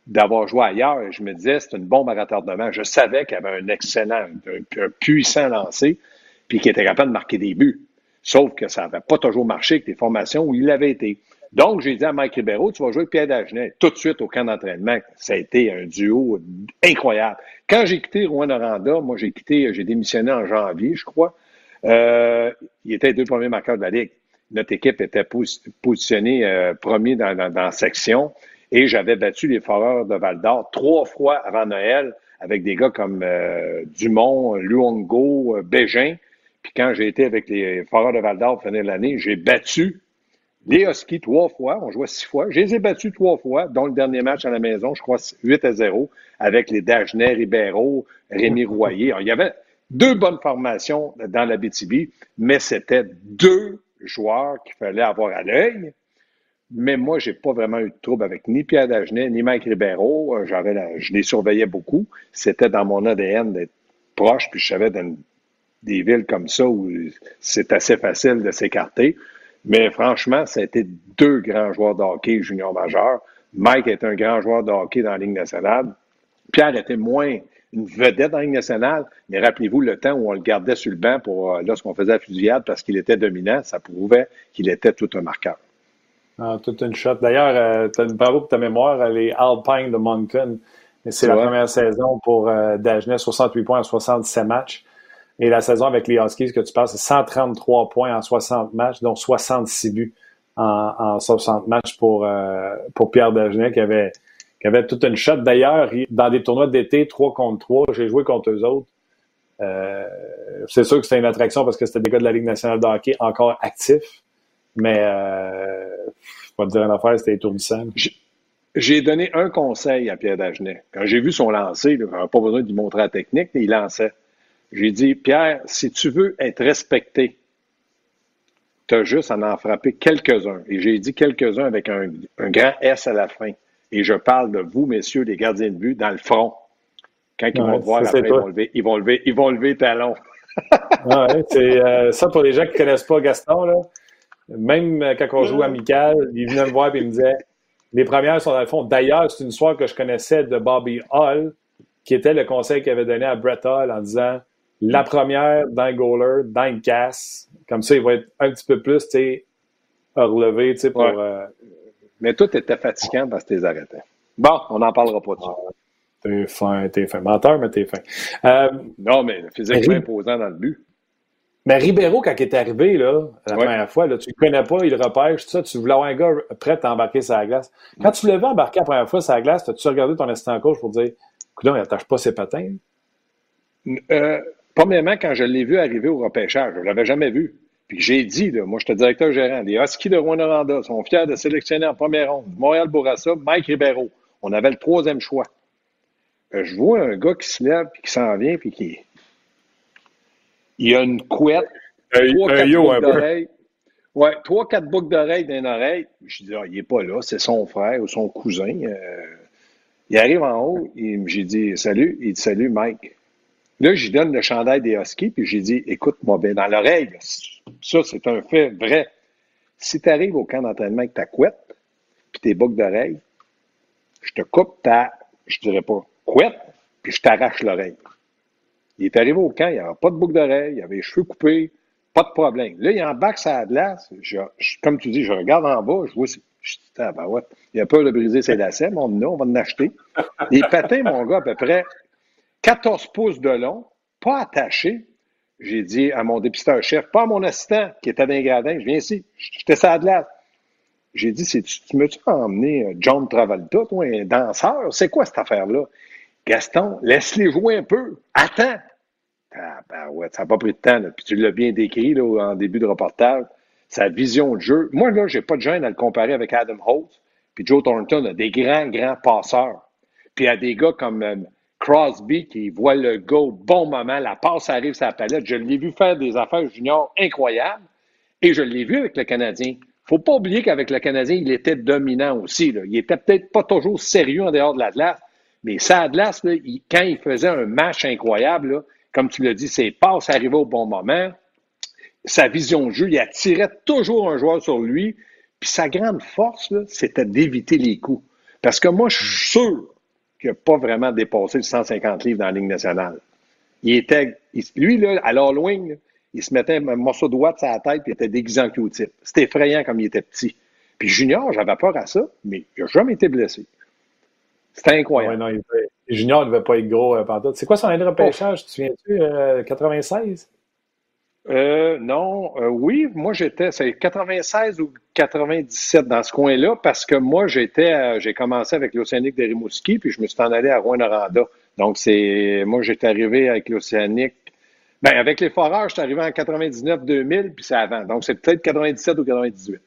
d'avoir joué ailleurs. Et je me disais, c'est une bombe à retardement. Je savais qu'il avait un excellent, un, puissant lancé, puis qu'il était capable de marquer des buts. Sauf que ça n'avait pas toujours marché avec les formations où il avait été. Donc, j'ai dit à Mike Ribeiro, tu vas jouer avec Pierre Dagenet tout de suite au camp d'entraînement. Ça a été un duo incroyable. Quand j'ai quitté Rouen-Noranda, moi, j'ai quitté, j'ai démissionné en janvier, je crois. Euh, il était les deux premiers marqueurs de la Ligue. Notre équipe était positionnée euh, premier dans, dans, section. Et j'avais battu les Foreurs de Val d'Or trois fois avant Noël avec des gars comme euh, Dumont, Luongo, euh, Bégin. Puis quand j'ai été avec les Foreurs de Val d'Or fin de l'année, j'ai battu les Huskies trois fois. On jouait six fois. Je les ai battus trois fois, dont le dernier match à la maison, je crois 8 à 0, avec les Dagenet, Ribeiro, Rémi Royer. il y avait deux bonnes formations dans la BTB, mais c'était deux joueurs qu'il fallait avoir à l'œil. Mais moi, j'ai pas vraiment eu de trouble avec ni Pierre Dagenet, ni Mike Ribeiro. Euh, j'avais je les surveillais beaucoup. C'était dans mon ADN d'être proche, puis je savais dans des villes comme ça où c'est assez facile de s'écarter. Mais franchement, ça a été deux grands joueurs de hockey junior majeur. Mike était un grand joueur de hockey dans la Ligue nationale. Pierre était moins une vedette dans la Ligue nationale, mais rappelez-vous le temps où on le gardait sur le banc pour euh, lorsqu'on faisait la fusillade parce qu'il était dominant, ça prouvait qu'il était tout un marqueur. Ah, toute une shot. D'ailleurs, euh, tu as une bravo pour ta mémoire, les Alpine de Moncton. C'est la première saison pour euh, Dagenet, 68 points en 67 matchs. Et la saison avec les Huskies que tu passes, c'est 133 points en 60 matchs, dont 66 buts en, en 60 matchs pour, euh, pour Pierre Dagenet, qui avait, qui avait toute une shot. D'ailleurs, dans des tournois d'été, 3 contre 3, j'ai joué contre eux autres. Euh, c'est sûr que c'était une attraction parce que c'était des gars de la Ligue nationale de hockey encore actifs. Mais, euh, pas te dire une affaire, c'était étourdissant. J'ai donné un conseil à Pierre Dagenet. Quand j'ai vu son lancer, il n'avait pas besoin d'y montrer la technique, mais il lançait. J'ai dit, Pierre, si tu veux être respecté, tu as juste à en frapper quelques-uns. Et j'ai dit quelques-uns avec un, grand S à la fin. Et je parle de vous, messieurs, les gardiens de but, dans le front. Quand ils vont te voir après, ils vont, lever, ils vont lever, ils vont lever talon. ouais, c'est euh, ça pour les gens qui ne connaissent pas Gaston, là. Même euh, quand on joue amical, il venait me voir et il me disait les premières sont dans le fond. D'ailleurs, c'est une histoire que je connaissais de Bobby Hall, qui était le conseil qu'il avait donné à Brett Hall en disant la première dans le goaler, dans le casse. Comme ça, il va être un petit peu plus, tu sais, relevé, tu sais, pour. Euh, mais tout était fatigant parce que tu les arrêtais. Bon, on n'en parlera pas de ça. T'es fin, t'es fin. Menteur, mais t'es fin. Euh, non, mais physiquement imposant dans le but. Mais Ribeiro, quand il est arrivé, là, la première fois, là, tu ne le connais pas, il repêche, tout ça, tu voulais avoir un gars prêt à embarquer sur la glace. Quand tu l'avais embarqué la première fois sur la glace, as-tu regardé ton assistant coach pour dire, écoute, il n'attache pas ses patins? Euh, premièrement, quand je l'ai vu arriver au repêchage, je ne l'avais jamais vu. Puis j'ai dit, là, moi, je suis directeur gérant, les Huskies de Rwanda sont fiers de sélectionner en première ronde Montréal-Bourassa, Mike Ribeiro. On avait le troisième choix. Euh, je vois un gars qui se lève, puis qui s'en vient, puis qui il a une couette, trois, quatre boucles d'oreilles. Ouais, trois, quatre boucles d'oreilles une oreille. Je dis, ah, il n'est pas là, c'est son frère ou son cousin. Euh. il arrive en haut, et j'ai dit, salut. Il dit, salut, Mike. Là, j'y donne le chandail des Huskies, puis j'ai dit, écoute-moi bien, dans l'oreille, ça, c'est un fait vrai. Si tu arrives au camp d'entraînement avec ta couette, puis tes boucles d'oreilles, je te coupe ta, je dirais pas, couette, puis je t'arrache l'oreille. Il est arrivé au camp, il n'y avait pas de boucle d'oreille, il avait les cheveux coupés, pas de problème. Là, il embarque sa glace. Je, comme tu dis, je regarde en bas, je vois, je dis, ben ouais, il a peur de briser ses lacets, mon on va en acheter. Les patins, mon gars, à peu près 14 pouces de long, pas attachés. j'ai dit à mon dépisteur-chef, pas à mon assistant qui était dans les gradins, je viens ici, j'étais ça de là. J'ai dit, tu, tu me-tu emmené euh, John Travolta, toi, un danseur? C'est quoi cette affaire-là? Gaston, laisse-les jouer un peu. Attends. Ah, ben ouais, ça n'a pas pris de temps. Puis tu l'as bien décrit là, en début de reportage. Sa vision de jeu. Moi, là, j'ai pas de gêne à le comparer avec Adam Holtz. Puis Joe Thornton des grands, grands passeurs. Puis a des gars comme euh, Crosby qui voit le go au bon moment, la passe arrive sur la palette. Je l'ai vu faire des affaires juniors incroyables et je l'ai vu avec le Canadien. faut pas oublier qu'avec le Canadien, il était dominant aussi. Il était peut-être pas toujours sérieux en dehors de la glace, mais ça, glace, là, quand il faisait un match incroyable, comme tu l'as dit, ses passes arrivaient au bon moment, sa vision de jeu, il attirait toujours un joueur sur lui. Puis sa grande force, c'était d'éviter les coups. Parce que moi, je suis sûr qui n'a pas vraiment dépassé le 150 livres dans la Ligue nationale. Il était, lui, là, à l'Halloween, il se mettait un morceau de ouate sur la tête et il était déguisé en Q-tip. C'était effrayant comme il était petit. Puis Junior, j'avais peur à ça, mais il n'a jamais été blessé. C'était incroyable. Ouais, non, Junior ne devait pas être gros euh, C'est quoi son année de? Tu te souviens-tu? 96? Euh, non, euh, oui, moi j'étais, c'est 96 ou 97 dans ce coin-là, parce que moi j'étais, j'ai commencé avec l'Océanique de Rimouski, puis je me suis en allé à Rouen-Noranda. Donc c'est, moi j'étais arrivé avec l'Océanique. Ben, avec les foreurs, j'étais arrivé en 99-2000, puis c'est avant. Donc c'est peut-être 97 ou 98.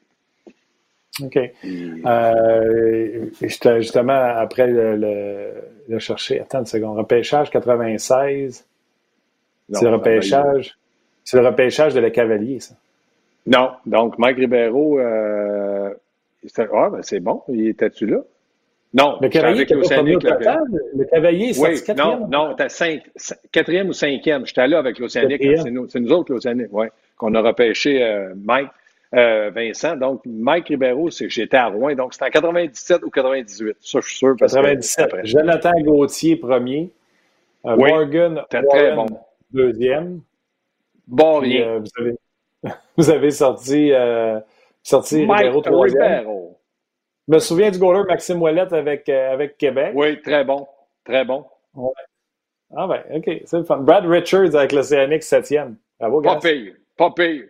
OK. Euh, justement, après le, le, chercher, attends une seconde, repêchage 96, c'est le repêchage? C'est le repêchage de la Cavalier, ça. Non. Donc, Mike Ribeiro, euh, ah, ben c'est bon. Il était-tu là? Non. Le Cavalier. Le Cavalier, c'est oui, Non, non, t'as cinq, quatrième ou cinquième. J'étais là avec l'Océanique. C'est nous, nous, autres, l'Océanique, oui, qu'on a repêché euh, Mike. Euh, Vincent. Donc, Mike Ribeiro, c'est j'étais à Rouen. Donc, c'était en 97 ou 98. Ça, je suis sûr. Parce 97. Que, Jonathan Gauthier, premier. Euh, oui, Morgan, très bon. deuxième. Bon rien. Euh, vous, avez, vous, avez, sorti, euh, sorti Ribeiro troisième. Je me souviens du goaler Maxime Ouellette avec, euh, avec Québec. Oui, très bon. Très bon. Ouais. Ah ben, OK, c'est le fun. Brad Richards avec l'Océanique septième. Bravo, Pas pire. Pas pire.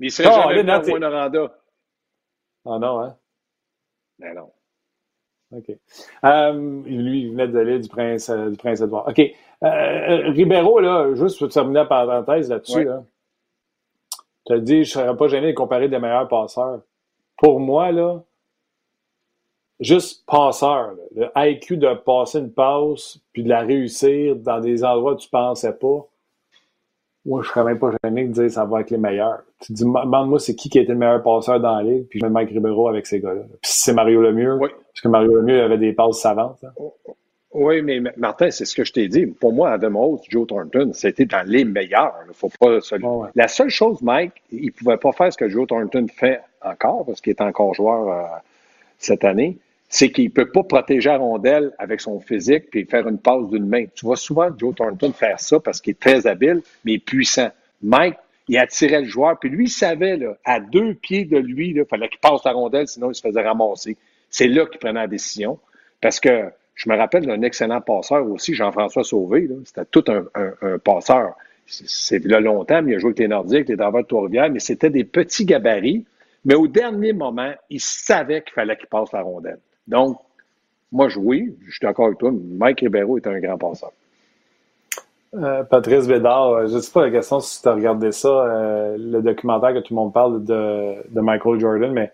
Mais il serait oh, jamais là, point Noranda. Ah non, hein? Ben non. OK. Um, lui, il venait de l'île du Prince, du Prince Édouard. OK. Euh, Ribeiro, là, juste pour terminer la parenthèse là-dessus, tu as dit, je ne serais pas gêné de comparer des meilleurs passeurs. Pour moi, là, juste passeur, le IQ de passer une passe puis de la réussir dans des endroits où tu ne pensais pas, moi, je serais même pas gêné de dire ça va être les meilleurs. Tu dis, demande-moi c'est qui qui a été le meilleur passeur dans la ligue, puis je mets Mike Ribeiro avec ces gars-là. Puis c'est Mario Lemieux, oui. parce que Mario Lemieux avait des passes savantes. Oh, oui, mais Martin, c'est ce que je t'ai dit. Pour moi, Adam Rose, Joe Thornton, c'était dans les meilleurs. Faut pas La seule chose, Mike, il pouvait pas faire ce que Joe Thornton fait encore, parce qu'il est encore joueur euh, cette année, c'est qu'il peut pas protéger la rondelle avec son physique puis faire une passe d'une main. Tu vois souvent Joe Thornton faire ça parce qu'il est très habile, mais puissant. Mike, il attirait le joueur, puis lui, il savait, là, à deux pieds de lui, il fallait qu'il passe la rondelle, sinon il se faisait ramasser. C'est là qu'il prenait la décision. Parce que je me rappelle d'un excellent passeur aussi, Jean-François Sauvé. C'était tout un, passeur. C'est là longtemps, mais il a joué avec les Nordiques, les Davos de mais c'était des petits gabarits. Mais au dernier moment, il savait qu'il fallait qu'il passe la rondelle. Donc, moi, je, oui, je suis d'accord avec toi. Mike Ribeiro est un grand passeur. Euh, Patrice Bédard, euh, je ne sais pas la question si tu as regardé ça, euh, le documentaire que tout le monde parle de, de Michael Jordan, mais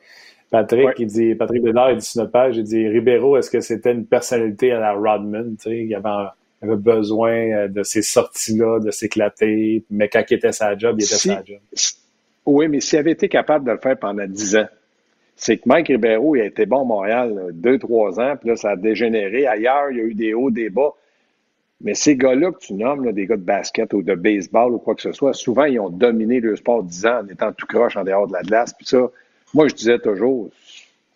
Patrick, il dit, Patrick Bédard, il dit sur notre page, il dit Ribeiro, est-ce que c'était une personnalité à la Rodman? Il avait, avait besoin de ces sorties-là, de s'éclater, mais quand il était sa job, il était sa job. Oui, mais s'il avait été capable de le faire pendant dix ans, c'est que Mike Ribeiro, il a été bon à Montréal deux, trois ans, puis là, ça a dégénéré. Ailleurs, il y a eu des hauts, des bas. Mais ces gars-là que tu nommes, des gars de basket ou de baseball ou quoi que ce soit, souvent, ils ont dominé le sport dix ans en étant tout croche en dehors de la glace. Puis ça, moi, je disais toujours,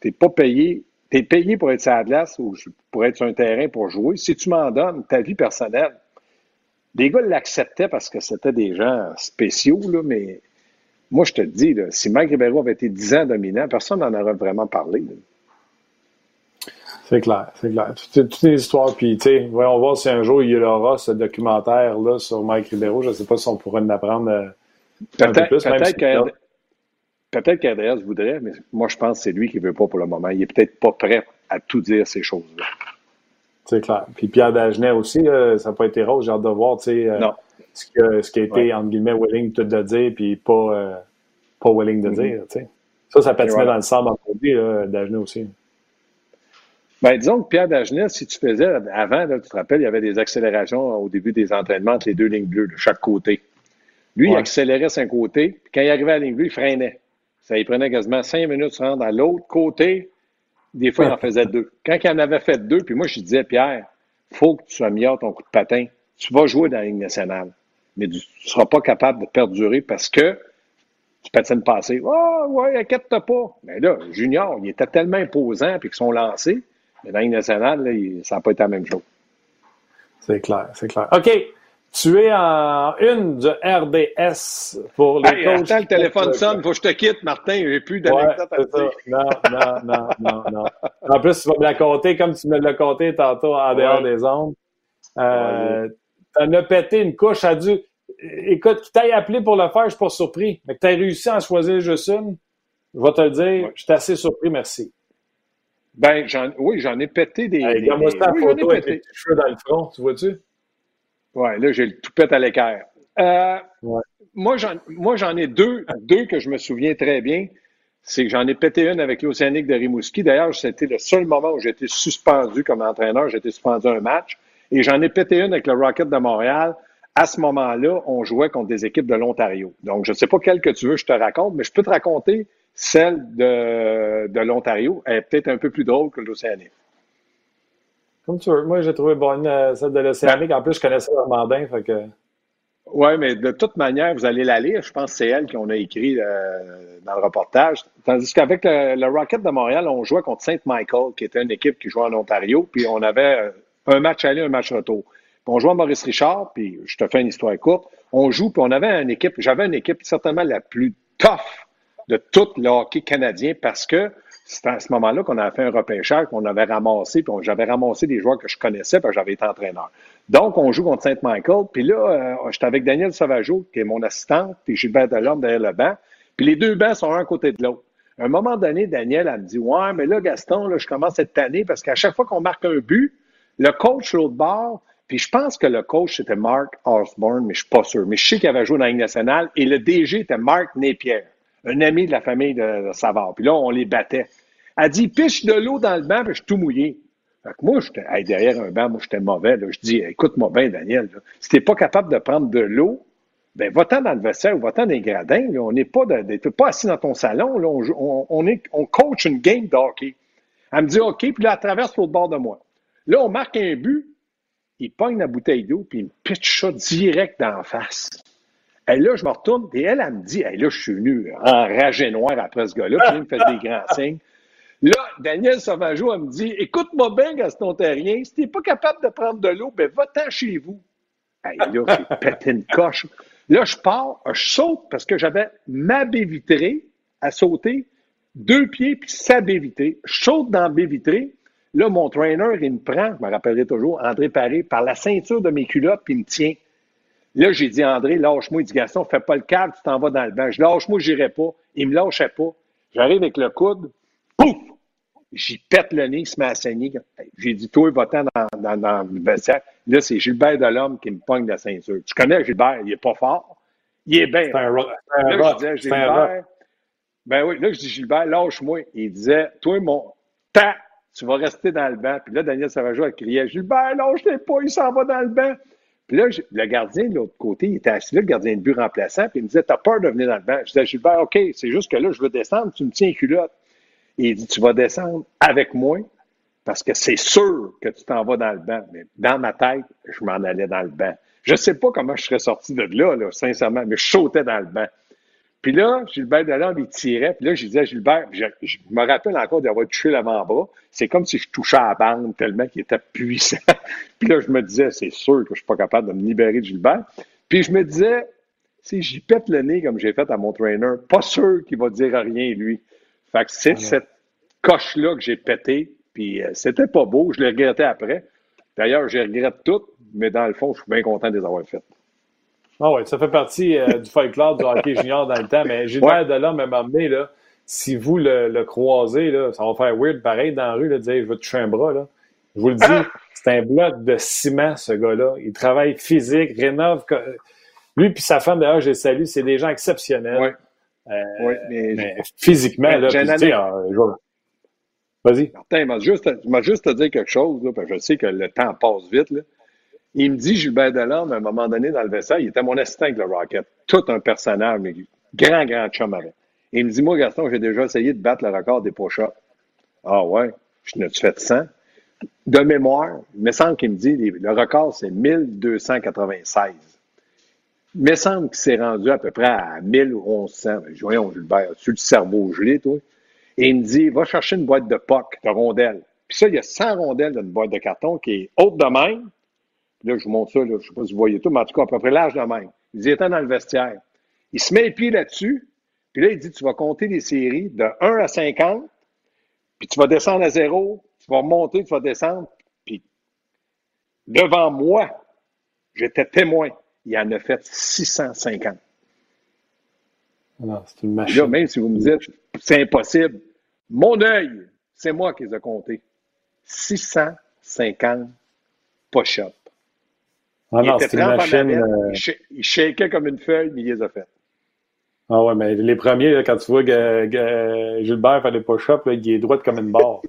t'es pas payé, t'es payé pour être sur la glace ou pour être sur un terrain pour jouer. Si tu m'en donnes ta vie personnelle, les gars l'acceptaient parce que c'était des gens spéciaux, là, mais moi, je te dis, là, si Mike Ribeiro avait été 10 ans dominant, personne n'en aurait vraiment parlé. C'est clair, c'est clair. Toutes les histoires, puis tu sais, voyons voir si un jour il y aura ce documentaire-là sur Mike Ribeiro. Je ne sais pas si on pourrait en apprendre euh, un peu plus. Peut-être qu'RDS voudrait, mais moi je pense que c'est lui qui ne veut pas pour le moment. Il n'est peut-être pas prêt à tout dire ces choses-là. C'est clair. Puis Pierre Dagenet aussi, ça n'a pas été rose. J'ai hâte de voir, tu sais, euh, ce, que, ce qui a été, entre guillemets, willing tout de dire, puis pas, euh, pas willing de mm-hmm. dire, tu sais. Ça, ça patinait dans le sang vendredi, Dagenet aussi. Ben, disons que Pierre Dagenet, si tu faisais avant, tu te rappelles, il y avait des accélérations au début des entraînements entre les deux lignes bleues de chaque côté. Lui, il accélérait son côté, puis quand il arrivait à la ligne bleue, il freinait. Ça lui prenait quasiment cinq minutes de se rendre à l'autre côté. Des fois, il en faisait deux. Quand il en avait fait deux, puis moi, je disais, Pierre, faut que tu sois meilleur ton coup de patin. Tu vas jouer dans la ligne nationale, mais tu ne seras pas capable de perdurer parce que tu patines passé. Ah, oh, ouais, inquiète-toi pas. Mais là, Junior, il était tellement imposant, puis qu'ils sont lancés, mais dans nationale, ça n'a pas été la même chose. C'est clair, c'est clair. OK. Tu es en une de RDS pour les hey, coachs. Attends, le téléphone sonne, faut que je te quitte, Martin. J'ai plus d'anecdotes à dire. Non, non, non, non, non. En plus, tu vas me la compter comme tu me l'as compté tantôt en dehors des ondes. Euh, T'en as pété une couche à dû. Écoute, qui t'aille appelé pour le faire, je suis pas surpris. Mais que tu réussi à choisir juste une, je vais te le dire, je suis assez surpris, merci. Ben, oui, j'en ai pété des. Regarde-moi ça oui, photo avec les cheveux dans le front, tu vois-tu? Oui, là, j'ai le toupette à l'équerre. Euh, Moi, j'en ai deux, deux que je me souviens très bien. C'est que j'en ai pété une avec l'Océanique de Rimouski. D'ailleurs, c'était le seul moment où j'étais suspendu comme entraîneur. J'étais suspendu un match. Et j'en ai pété une avec le Rocket de Montréal. À ce moment-là, on jouait contre des équipes de l'Ontario. Donc, je ne sais pas quelle que tu veux je te raconte, mais je peux te raconter celle de, de l'Ontario. Elle est peut-être un peu plus drôle que l'Océanique. Comme tu veux. Moi, j'ai trouvé bonne euh, celle de l'Océanique. En plus, je connaissais Normandin, fait que... Oui, mais de toute manière, vous allez la lire. Je pense que c'est elle qu'on a écrit euh, dans le reportage. Tandis qu'avec le, Rocket de Montréal, on jouait contre Saint Michael, qui était une équipe qui jouait en Ontario, puis on avait euh, un match aller, un match retour. Puis on jouait à Maurice Richard, puis je te fais une histoire courte. On joue, puis on avait une équipe, j'avais une équipe certainement la plus tough de tout le hockey canadien parce que c'est à ce moment-là qu'on a fait un repêchage, qu'on avait ramassé, puis j'avais ramassé des joueurs que je connaissais, parce que j'avais été entraîneur. Donc, on joue contre Saint-Michael, puis là, euh, j'étais avec Daniel Sauvageau, qui est mon assistante, puis Gilbert Delorme derrière le banc, puis les deux bancs sont un à côté de l'autre. À un moment donné, Daniel, elle me dit Ouais, mais là, Gaston, là, je commence cette année parce qu'à chaque fois qu'on marque un but, le coach l'autre bord, puis je pense que le coach c'était Mark Osborne, mais je suis pas sûr. Mais je sais qu'il avait joué dans la Ligue nationale et le DG était Mark Napier un ami de la famille de, Savard. Puis là, on les battait. Elle dit, piche de l'eau dans le banc, puis je suis tout mouillé. Fait que moi, j'étais derrière un banc, moi, j'étais mauvais. Là. Je dis, écoute-moi bien, Daniel, là. si t'es pas capable de prendre de l'eau, ben va-t'en dans le vestiaire ou va-t'en dans les gradins. Là. On n'est pas, pas assis dans ton salon. Là. On, on, est, on coach une game de hockey. Elle me dit, OK, puis là, elle traverse l'autre bord de moi. Là, on marque un but, il pogne la bouteille d'eau, puis il me pitch ça direct dans la face. Et là, je me retourne, et elle, elle me dit, hey, là, je suis venu enragé noir après ce gars-là, puis il me fait des grands signes. Là, Daniel Sauvageau, elle me dit, écoute-moi bien, Gaston Terrien, si t'es pas capable de prendre de l'eau, ben va-t'en chez vous. Hey, là, j'ai pété une coche. Là, je pars, je saute parce que j'avais ma baie vitrée à sauter, deux pieds, puis sa baie vitrée. Je saute dans la baie vitrée. Là, mon trainer, il me prend, je me rappellerai toujours, André Paré, par la ceinture de mes culottes, puis il me tient. Là, j'ai dit, André, lâche-moi. Il dit, Gaston, fais pas le câble, tu t'en vas dans le banc. Je lâche-moi, j'irai pas. Il me lâchait pas. J'arrive avec le coude, pouf! J'y pète le nez, il se met à saigner. J'ai dit, toi, va-t'en dans, dans, dans, le vestiaire. Là, c'est Gilbert Delhomme qui me pogne la ceinture. Tu connais Gilbert, il est pas fort. Il est bien. Un là, je disais, Gilbert, ben oui, là, je dis, Gilbert, lâche-moi. Il disait, toi, mon, ta, tu vas rester dans le banc. Puis là, Daniel Savageau a crié, Gilbert, lâche-les pas, il s'en va dans le banc. Puis là, le gardien de l'autre côté, il était assis là, le gardien de but remplaçant, puis il me disait T'as peur de venir dans le banc Je disais Gilbert, OK, c'est juste que là, je veux descendre, tu me tiens culotte. Et il dit Tu vas descendre avec moi parce que c'est sûr que tu t'en vas dans le banc. Mais dans ma tête, je m'en allais dans le banc. Je ne sais pas comment je serais sorti de là, là, sincèrement, mais je sautais dans le banc. Puis là, Gilbert Delande, il tirait. Puis là, je disais à Gilbert, je, me rappelle encore d'avoir touché l'avant-bras. C'est comme si je touchais à la bande tellement qu'il était puissant. puis là, je me disais, c'est sûr que je suis pas capable de me libérer de Gilbert. Puis je me disais, si j'y pète le nez comme j'ai fait à mon trainer, pas sûr qu'il va dire rien, lui. Fait que c'est cette coche-là que j'ai pété Puis euh, c'était pas beau, je l'ai regretté après. D'ailleurs, je regrette tout, mais dans le fond, je suis bien content de les avoir faites. Ah oui, ça fait partie euh, du folklore du hockey junior dans le temps, mais Gilbert ouais. Delorme m'a emmené, là, si vous le, le, croisez, là, ça va faire weird pareil dans la rue, là, de dire je veux te toucher un bras. Là. Je vous le dis, ah! c'est un bloc de ciment, ce gars-là. Il travaille physique, rénove. Lui et sa femme, d'ailleurs, je les salue, c'est des gens exceptionnels. Oui. Euh, oui mais, mais, physiquement, là, puis, année... euh, Vas-y. Martin, il m'a juste, juste dit quelque chose, là, parce que je sais que le temps passe vite. Là. Il me dit, Gilbert Delorme, à un moment donné, dans le vaisseau, il était mon assistant avec le Rocket. Tout un personnage, mais grand, grand chum il me dit, moi, Gaston, j'ai déjà essayé de battre le record des push-ups. Ah ouais? Je n'ai-tu fait 100? De mémoire, il me semble qu'il me dit, le record, c'est 1296. Il me semble qu'il s'est rendu à peu près à 1100. Voyons, Gilbert, as-tu le cerveau gelé, toi? Et il me dit, va chercher une boîte de POC, de rondelles. Puis ça, il y a 100 rondelles dans une boîte de carton qui est haute de même. Là, je vous montre ça, là, je ne sais pas si vous voyez tout, mais en tout cas, à peu près l'âge de même. Il dit, était dans le vestiaire. Il se met les pieds là-dessus, puis là, il dit, tu vas compter les séries de 1 à 50, puis tu vas descendre à 0, tu vas remonter, tu vas descendre, puis devant moi, j'étais témoin. Il en a fait 650. Non, c'est une machine. Là, même si vous me dites, c'est impossible, mon œil, c'est moi qui les ai comptés. 650 push-ups. Ah non, c'est une machine. Euh... Il, il shakeait comme une feuille, mais il les a fait. Ah ouais, mais les premiers, là, quand tu vois que, que Gilbert fait des push-ups, il est droit comme une barre.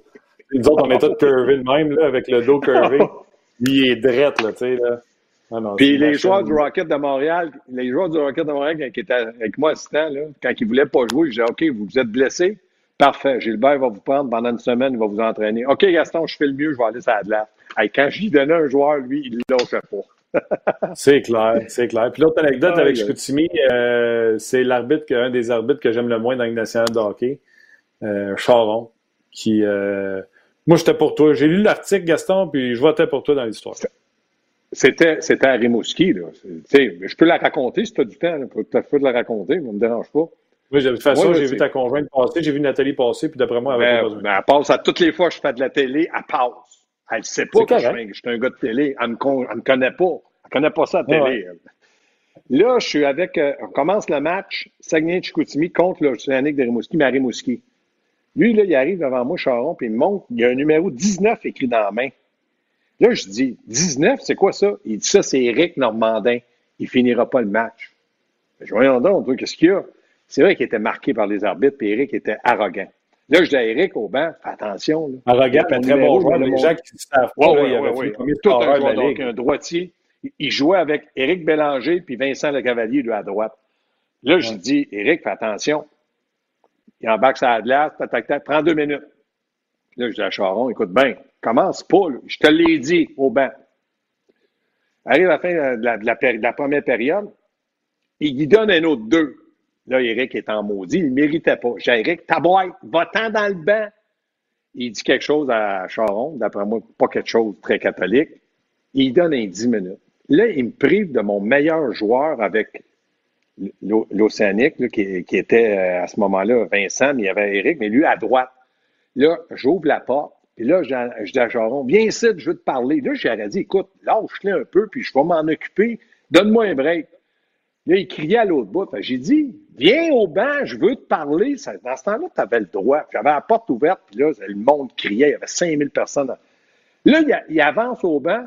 Nous autres, on est tous curvés de même, là, avec le dos curvé. Il est drette, là, tu sais, là. Ah non, Puis les joueurs du Rocket de Montréal, les joueurs du Rocket de Montréal qui étaient avec moi assistant, là, quand ils ne voulaient pas jouer, je disais OK, vous êtes blessé? Parfait. Gilbert va vous prendre pendant une semaine, il va vous entraîner. OK, Gaston, je fais le mieux, je vais aller ça de là. quand je lui donnais un joueur, lui, il ne lâchait pas. C'est clair, c'est clair. Puis l'autre anecdote ah, avec Chicoutimi, euh, c'est l'arbitre, un des arbitres que j'aime le moins dans le nationale de hockey, euh, Charon, qui. Euh, moi, j'étais pour toi. J'ai lu l'article, Gaston, puis je votais pour toi dans l'histoire. C'était, c'était à Rimouski. Là. Je peux la raconter si tu as du temps. Faire de la raconter, ça ne me dérange pas. Oui, de toute façon, j'ai vu ta conjointe passer, j'ai vu Nathalie passer, puis d'après moi, elle avait ben, ben, elle passe à toutes les fois que je fais de la télé, elle passe. Elle ne sait pas que je suis, je suis, un gars de télé. Elle ne me, me, connaît pas. Elle ne connaît pas ça à la télé. Ouais. Là, je suis avec. Euh, on commence le match Saguenay-Chicoutimi contre l'Océanique de Rimouski, mais à Rimouski. Lui, là, il arrive devant moi, Charon, puis il me montre, il y a un numéro 19 écrit dans la main. Là, je dis, 19, c'est quoi ça? Il dit, ça, c'est Éric Normandin. Il finira pas le match. Je voyons donc, qu'est-ce qu'il y a? C'est vrai qu'il était marqué par les arbitres, puis Éric était arrogant. Là, je dis à Éric au banc, fais attention. Là. Arrogant, mais très bon joueur. Les gens qui savent pas, ouais, ouais, ouais, ouais. Tout un joueur, donc un droitier. Il jouait avec Éric Bélanger puis Vincent Le Cavalier, lui, à droite. Là, je dis, Éric, fais attention. Il embarque sa glace, tac, tac, tac, prends deux minutes. Là, je dis à Charon, écoute bien, commence pas, là. je te l'ai dit au banc. Arrive à la fin de la, de la, de la première période, il lui donne un autre deux. Là, Eric est en maudit, il ne méritait pas. J'ai Eric, ta boîte, va-t'en dans le banc. Il dit quelque chose à Charon, d'après moi, pas quelque chose de très catholique. Il donne un 10 minutes. Là, il me prive de mon meilleur joueur avec l'Océanique, qui, était euh, à ce moment-là Vincent, mais il y avait Eric, mais lui à droite. Là, j'ouvre la porte, puis là, je dis à Charon, viens ici, je veux te parler. Là, j'aurais dit, écoute, lâche-le un peu, puis je vais m'en occuper. Donne-moi un break. Là, il criait à l'autre bout. J'ai dit, viens au banc, je veux te parler. Dans ce temps-là, tu avais le droit. J'avais la porte ouverte, puis là, le monde criait. Il y avait 5000 personnes. Là, il, il, avance au banc.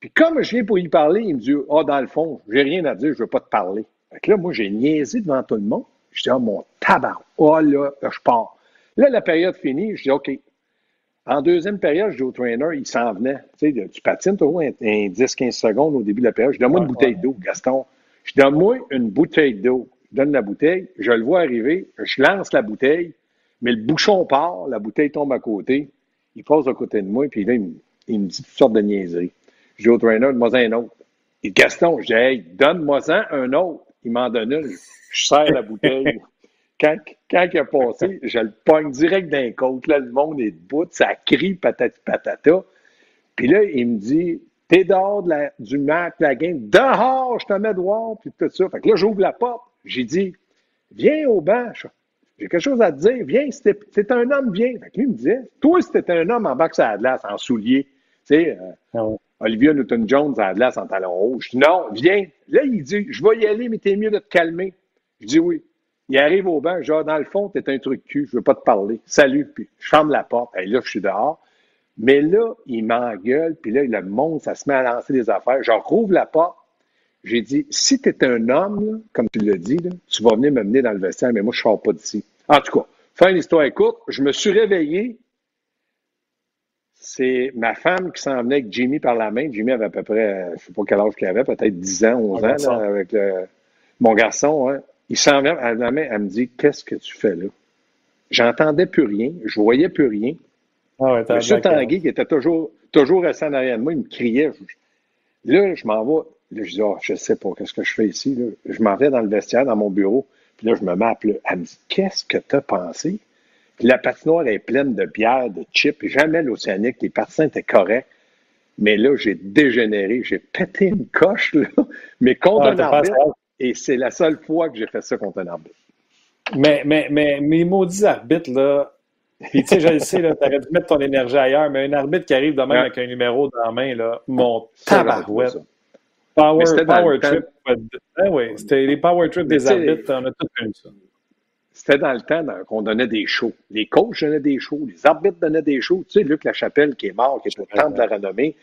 Puis comme je viens pour y parler, il me dit, ah, oh, dans le fond, j'ai rien à dire, je veux pas te parler. Fait que là, moi, j'ai niaisé devant tout le monde. Je dis, ah, oh, mon tabac. Oh, là, je pars. Là, la période finie. Je dis, OK. En deuxième période, je dis au trainer, il s'en venait. Tu sais, tu patines toujours un, un 10-15 secondes au début de la période. Je dis, donne-moi une bouteille d'eau, Gaston. Je donne-moi une bouteille d'eau. Je donne la bouteille, je le vois arriver, je lance la bouteille, mais le bouchon part, la bouteille tombe à côté, il passe à côté de moi, puis là, il me, il me dit toutes sortes de niaiseries. Je dis au trainer, donne-moi un autre. Il dit, Gaston, je dis, hey, donne-moi-en un autre. Il m'en donne une. Je serre la bouteille. Quand, quand il a passé, je le pogne direct d'un côte. Là, le monde est debout, ça crie patati patata. Puis là, il me dit, t'es dehors de la, du match, de la game. Dehors, je te mets dehors, puis tout ça. Fait que là, j'ouvre la porte. J'ai dit, viens au banc. J'ai quelque chose à te dire. Viens, c'est un homme, viens. Fait que lui me disait, toi, si t'étais un homme en boxe à Atlas, en soulier, tu sais, euh, ah Olivia Newton-Jones à Atlas en talon rouge. Non, viens. Là, il dit, je vais y aller, mais t'es mieux de te calmer. Je dis oui. Il arrive au banc, genre, dans le fond, t'es un truc cul, je veux pas te parler. Salut, puis je ferme la porte. Et là, je suis dehors. Mais là, il m'engueule, puis là, le monde, ça se met à lancer des affaires. Je rouvre la porte. J'ai dit, si tu es un homme, comme tu l'as dit, tu vas venir me mener dans le vestiaire, mais moi, je ne sors pas d'ici. En tout cas, fin d'histoire courte, je me suis réveillé. C'est ma femme qui s'en venait avec Jimmy par la main. Jimmy avait à peu près, je ne sais pas quel âge qu'il avait, peut-être 10 ans, 11 ans, avec mon garçon. Hein. Il s'en vient à la main, elle me dit Qu'est-ce que tu fais là? J'entendais plus rien, je voyais plus rien. Ah ouais, Monsieur Tanguy, qui était toujours, toujours resté en arrière de moi, il me criait. Là, je m'en vais. Là, je dis, oh, je sais pas, qu'est-ce que je fais ici? Je m'en vais dans le vestiaire, dans mon bureau. Puis là, je me mets à pleurer. Elle me dit, qu'est-ce que tu as pensé? Puis la patinoire est pleine de bières, de chips. Jamais l'Océanique, les partisans étaient corrects. Mais là, j'ai dégénéré. J'ai pété une coche, là. Mais contre ah, un arbitre. Et c'est la seule fois que j'ai fait ça contre un arbitre. Mais, mais, mais mes maudits arbitres, là, puis, tu sais, je le sais, tu aurais dû mettre ton énergie ailleurs, mais un arbitre qui arrive de même avec un numéro dans la main, là, mon tabarouette. Power, power trip. Ah oui, c'était les power trips des arbitres, on a tout vu ça. C'était dans le temps qu'on donnait des shows. Les coachs donnaient des shows, les arbitres donnaient des shows. Tu sais, Luc Lachapelle, qui est mort, qui est au temple de la renommée,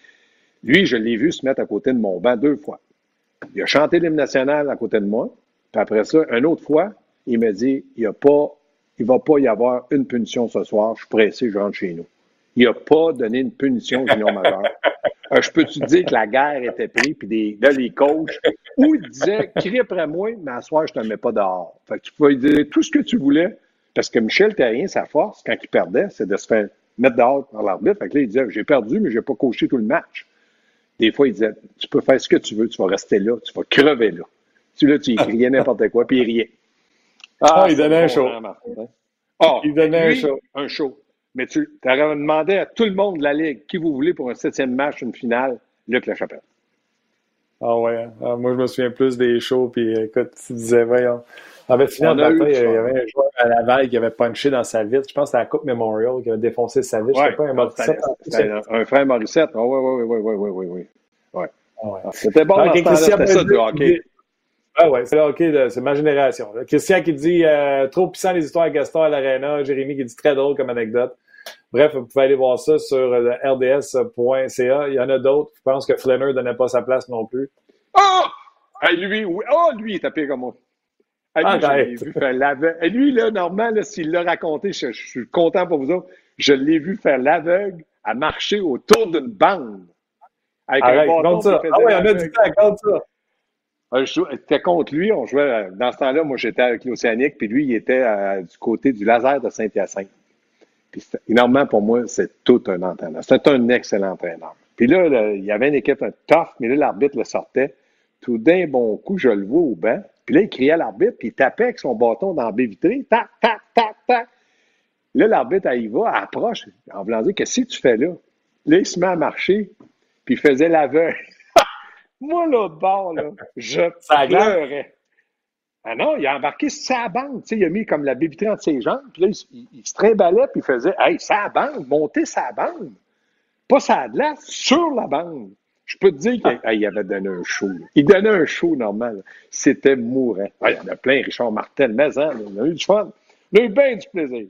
lui, je l'ai vu se mettre à côté de mon banc deux fois. Il a chanté l'hymne national à côté de moi. Puis après ça, une autre fois, il m'a dit, il n'y a pas il ne va pas y avoir une punition ce soir, je suis pressé, je rentre chez nous. Il n'a pas donné une punition junior majeur. Euh, je peux te dire que la guerre était prise, puis des, là, les coachs, où ils disaient, crie après moi, mais à soir, je ne te mets pas dehors. Fait que tu pouvais dire tout ce que tu voulais, parce que Michel Terrien, sa force, quand il perdait, c'est de se faire mettre dehors par l'arbitre. Fait que là, il disait, j'ai perdu, mais je n'ai pas coaché tout le match. Des fois, il disait, tu peux faire ce que tu veux, tu vas rester là, tu vas crever là. Tu là, tu criais n'importe quoi, puis il riait. Ah, il donnait un show. Ah, il donnait un show. Un show. Mais tu aurais demandé à tout le monde de la Ligue qui vous voulez pour un septième match, une finale, Luc Lachapelle. Ah ouais. Hein. Ah, moi, je me souviens plus des shows. Puis écoute, tu disais, voyons. En fait, finalement, il y avait un joueur à Laval qui avait punché dans sa vitre. Je pense que c'était la Coupe Memorial qui avait défoncé sa vitre. Ouais, pas un Morissette. un, frère Morissette. oui, oui, oui, oui, oui, oui, oui. Ouais. C'était bon c'était ça du hockey. Ah ouais, c'est OK, c'est ma génération. Christian qui dit euh, trop puissant les histoires à Gaston à l'Arena. Jérémy qui dit très drôle comme anecdote. Bref, vous pouvez aller voir ça sur le rds.ca. Il y en a d'autres. Je pense que Flanner ne donnait pas sa place non plus. Oh! lui, oui. Oh, lui, il est tapé comme moi. Ah, lui, l'ai vu faire l'aveugle. Lui, là, normalement, s'il l'a raconté, je, suis content pour vous autres. Je l'ai vu faire l'aveugle à marcher autour d'une bande. Avec un bâton ça. Ah oui, on a du temps, compte ça. J'étais contre lui. On jouait, euh, dans ce temps-là, moi, j'étais avec l'Océanique, puis lui, il était euh, du côté du laser de Saint-Hyacinthe. Puis, énormément, pour moi, c'est tout un entraîneur. C'est un excellent entraîneur. Puis là, il y avait une équipe tough, mais là, l'arbitre le sortait. Tout d'un bon coup, je le vois au banc. Puis là, il criait à l'arbitre, puis il tapait avec son bâton dans la baie vitrée. Tac, tac, tac, tac. Là, l'arbitre, il va, approche, en voulant dire, qu'est-ce que tu fais là? Là, il se met à marcher, puis il faisait l'aveugle. Moi, l'autre bord, là, je pleurais. Ah non, il a embarqué sa bande. il a mis comme la bébité entre ses jambes. Puis là, il, se trimbalait puis il faisait Hey, sa bande, monter sa bande. Pas sa glace, sur la bande. Je peux te dire qu'il avait donné un show. Il donnait un show normal. C'était mourant. il y en a plein, Richard Martel, mais hein, il a eu du fun. Il a eu bien du plaisir.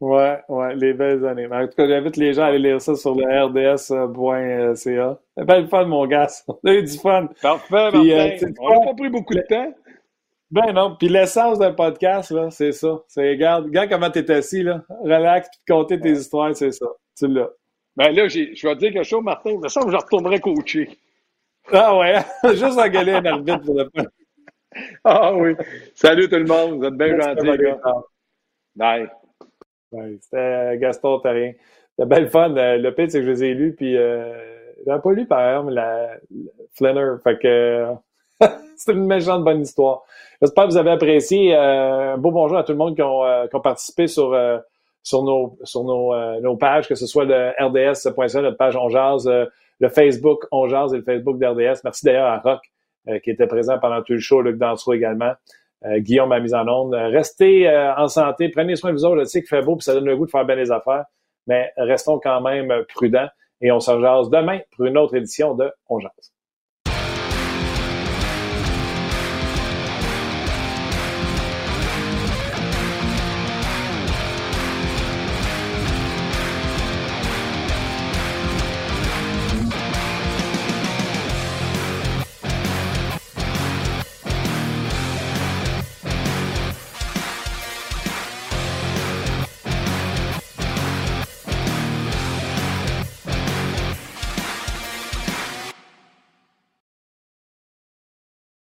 Ouais, ouais, les belles années. En tout cas, j'invite les gens à aller lire ça sur le rds.ca. C'est belle fun, mon gars. On a eu du fun. Parfait, Puis, euh, On n'a pas pris beaucoup de temps. Ben non. Puis l'essence d'un podcast, là, c'est ça. C'est, regarde, regarde comment t'es assis, là. Relax, puis compter tes histoires, c'est ça. Tu l'as. Ben là, je vais te dire quelque chose, Martin. Semble que je retournerai coacher. Ah ouais, juste engueuler un arbitre pour le fun. Ah oui. Salut tout le monde. Vous êtes bien gentils, gars. Bye. Ouais, c'était euh, Gaston Tarien. C'était belle fun. Euh, le pire, c'est que je les ai lus, puis euh, j'avais pas lu, par exemple, la, Flanner. Fait que c'est une méchante bonne histoire. J'espère que vous avez apprécié. un beau bonjour à tout le monde qui ont, qui ont participé sur, sur, nos, sur nos, nos pages, que ce soit le rds.ca, notre page On le Facebook On et le Facebook d'RDS. Merci d'ailleurs à Rock qui était présent pendant tout le show, Luc Dansereau également. Guillaume a mis en onde. Restez en santé, prenez soin de vous autres. Je sais qu'il fait beau et ça donne le goût de faire bien les affaires, mais restons quand même prudents et on se rejase demain pour une autre édition de On Jase.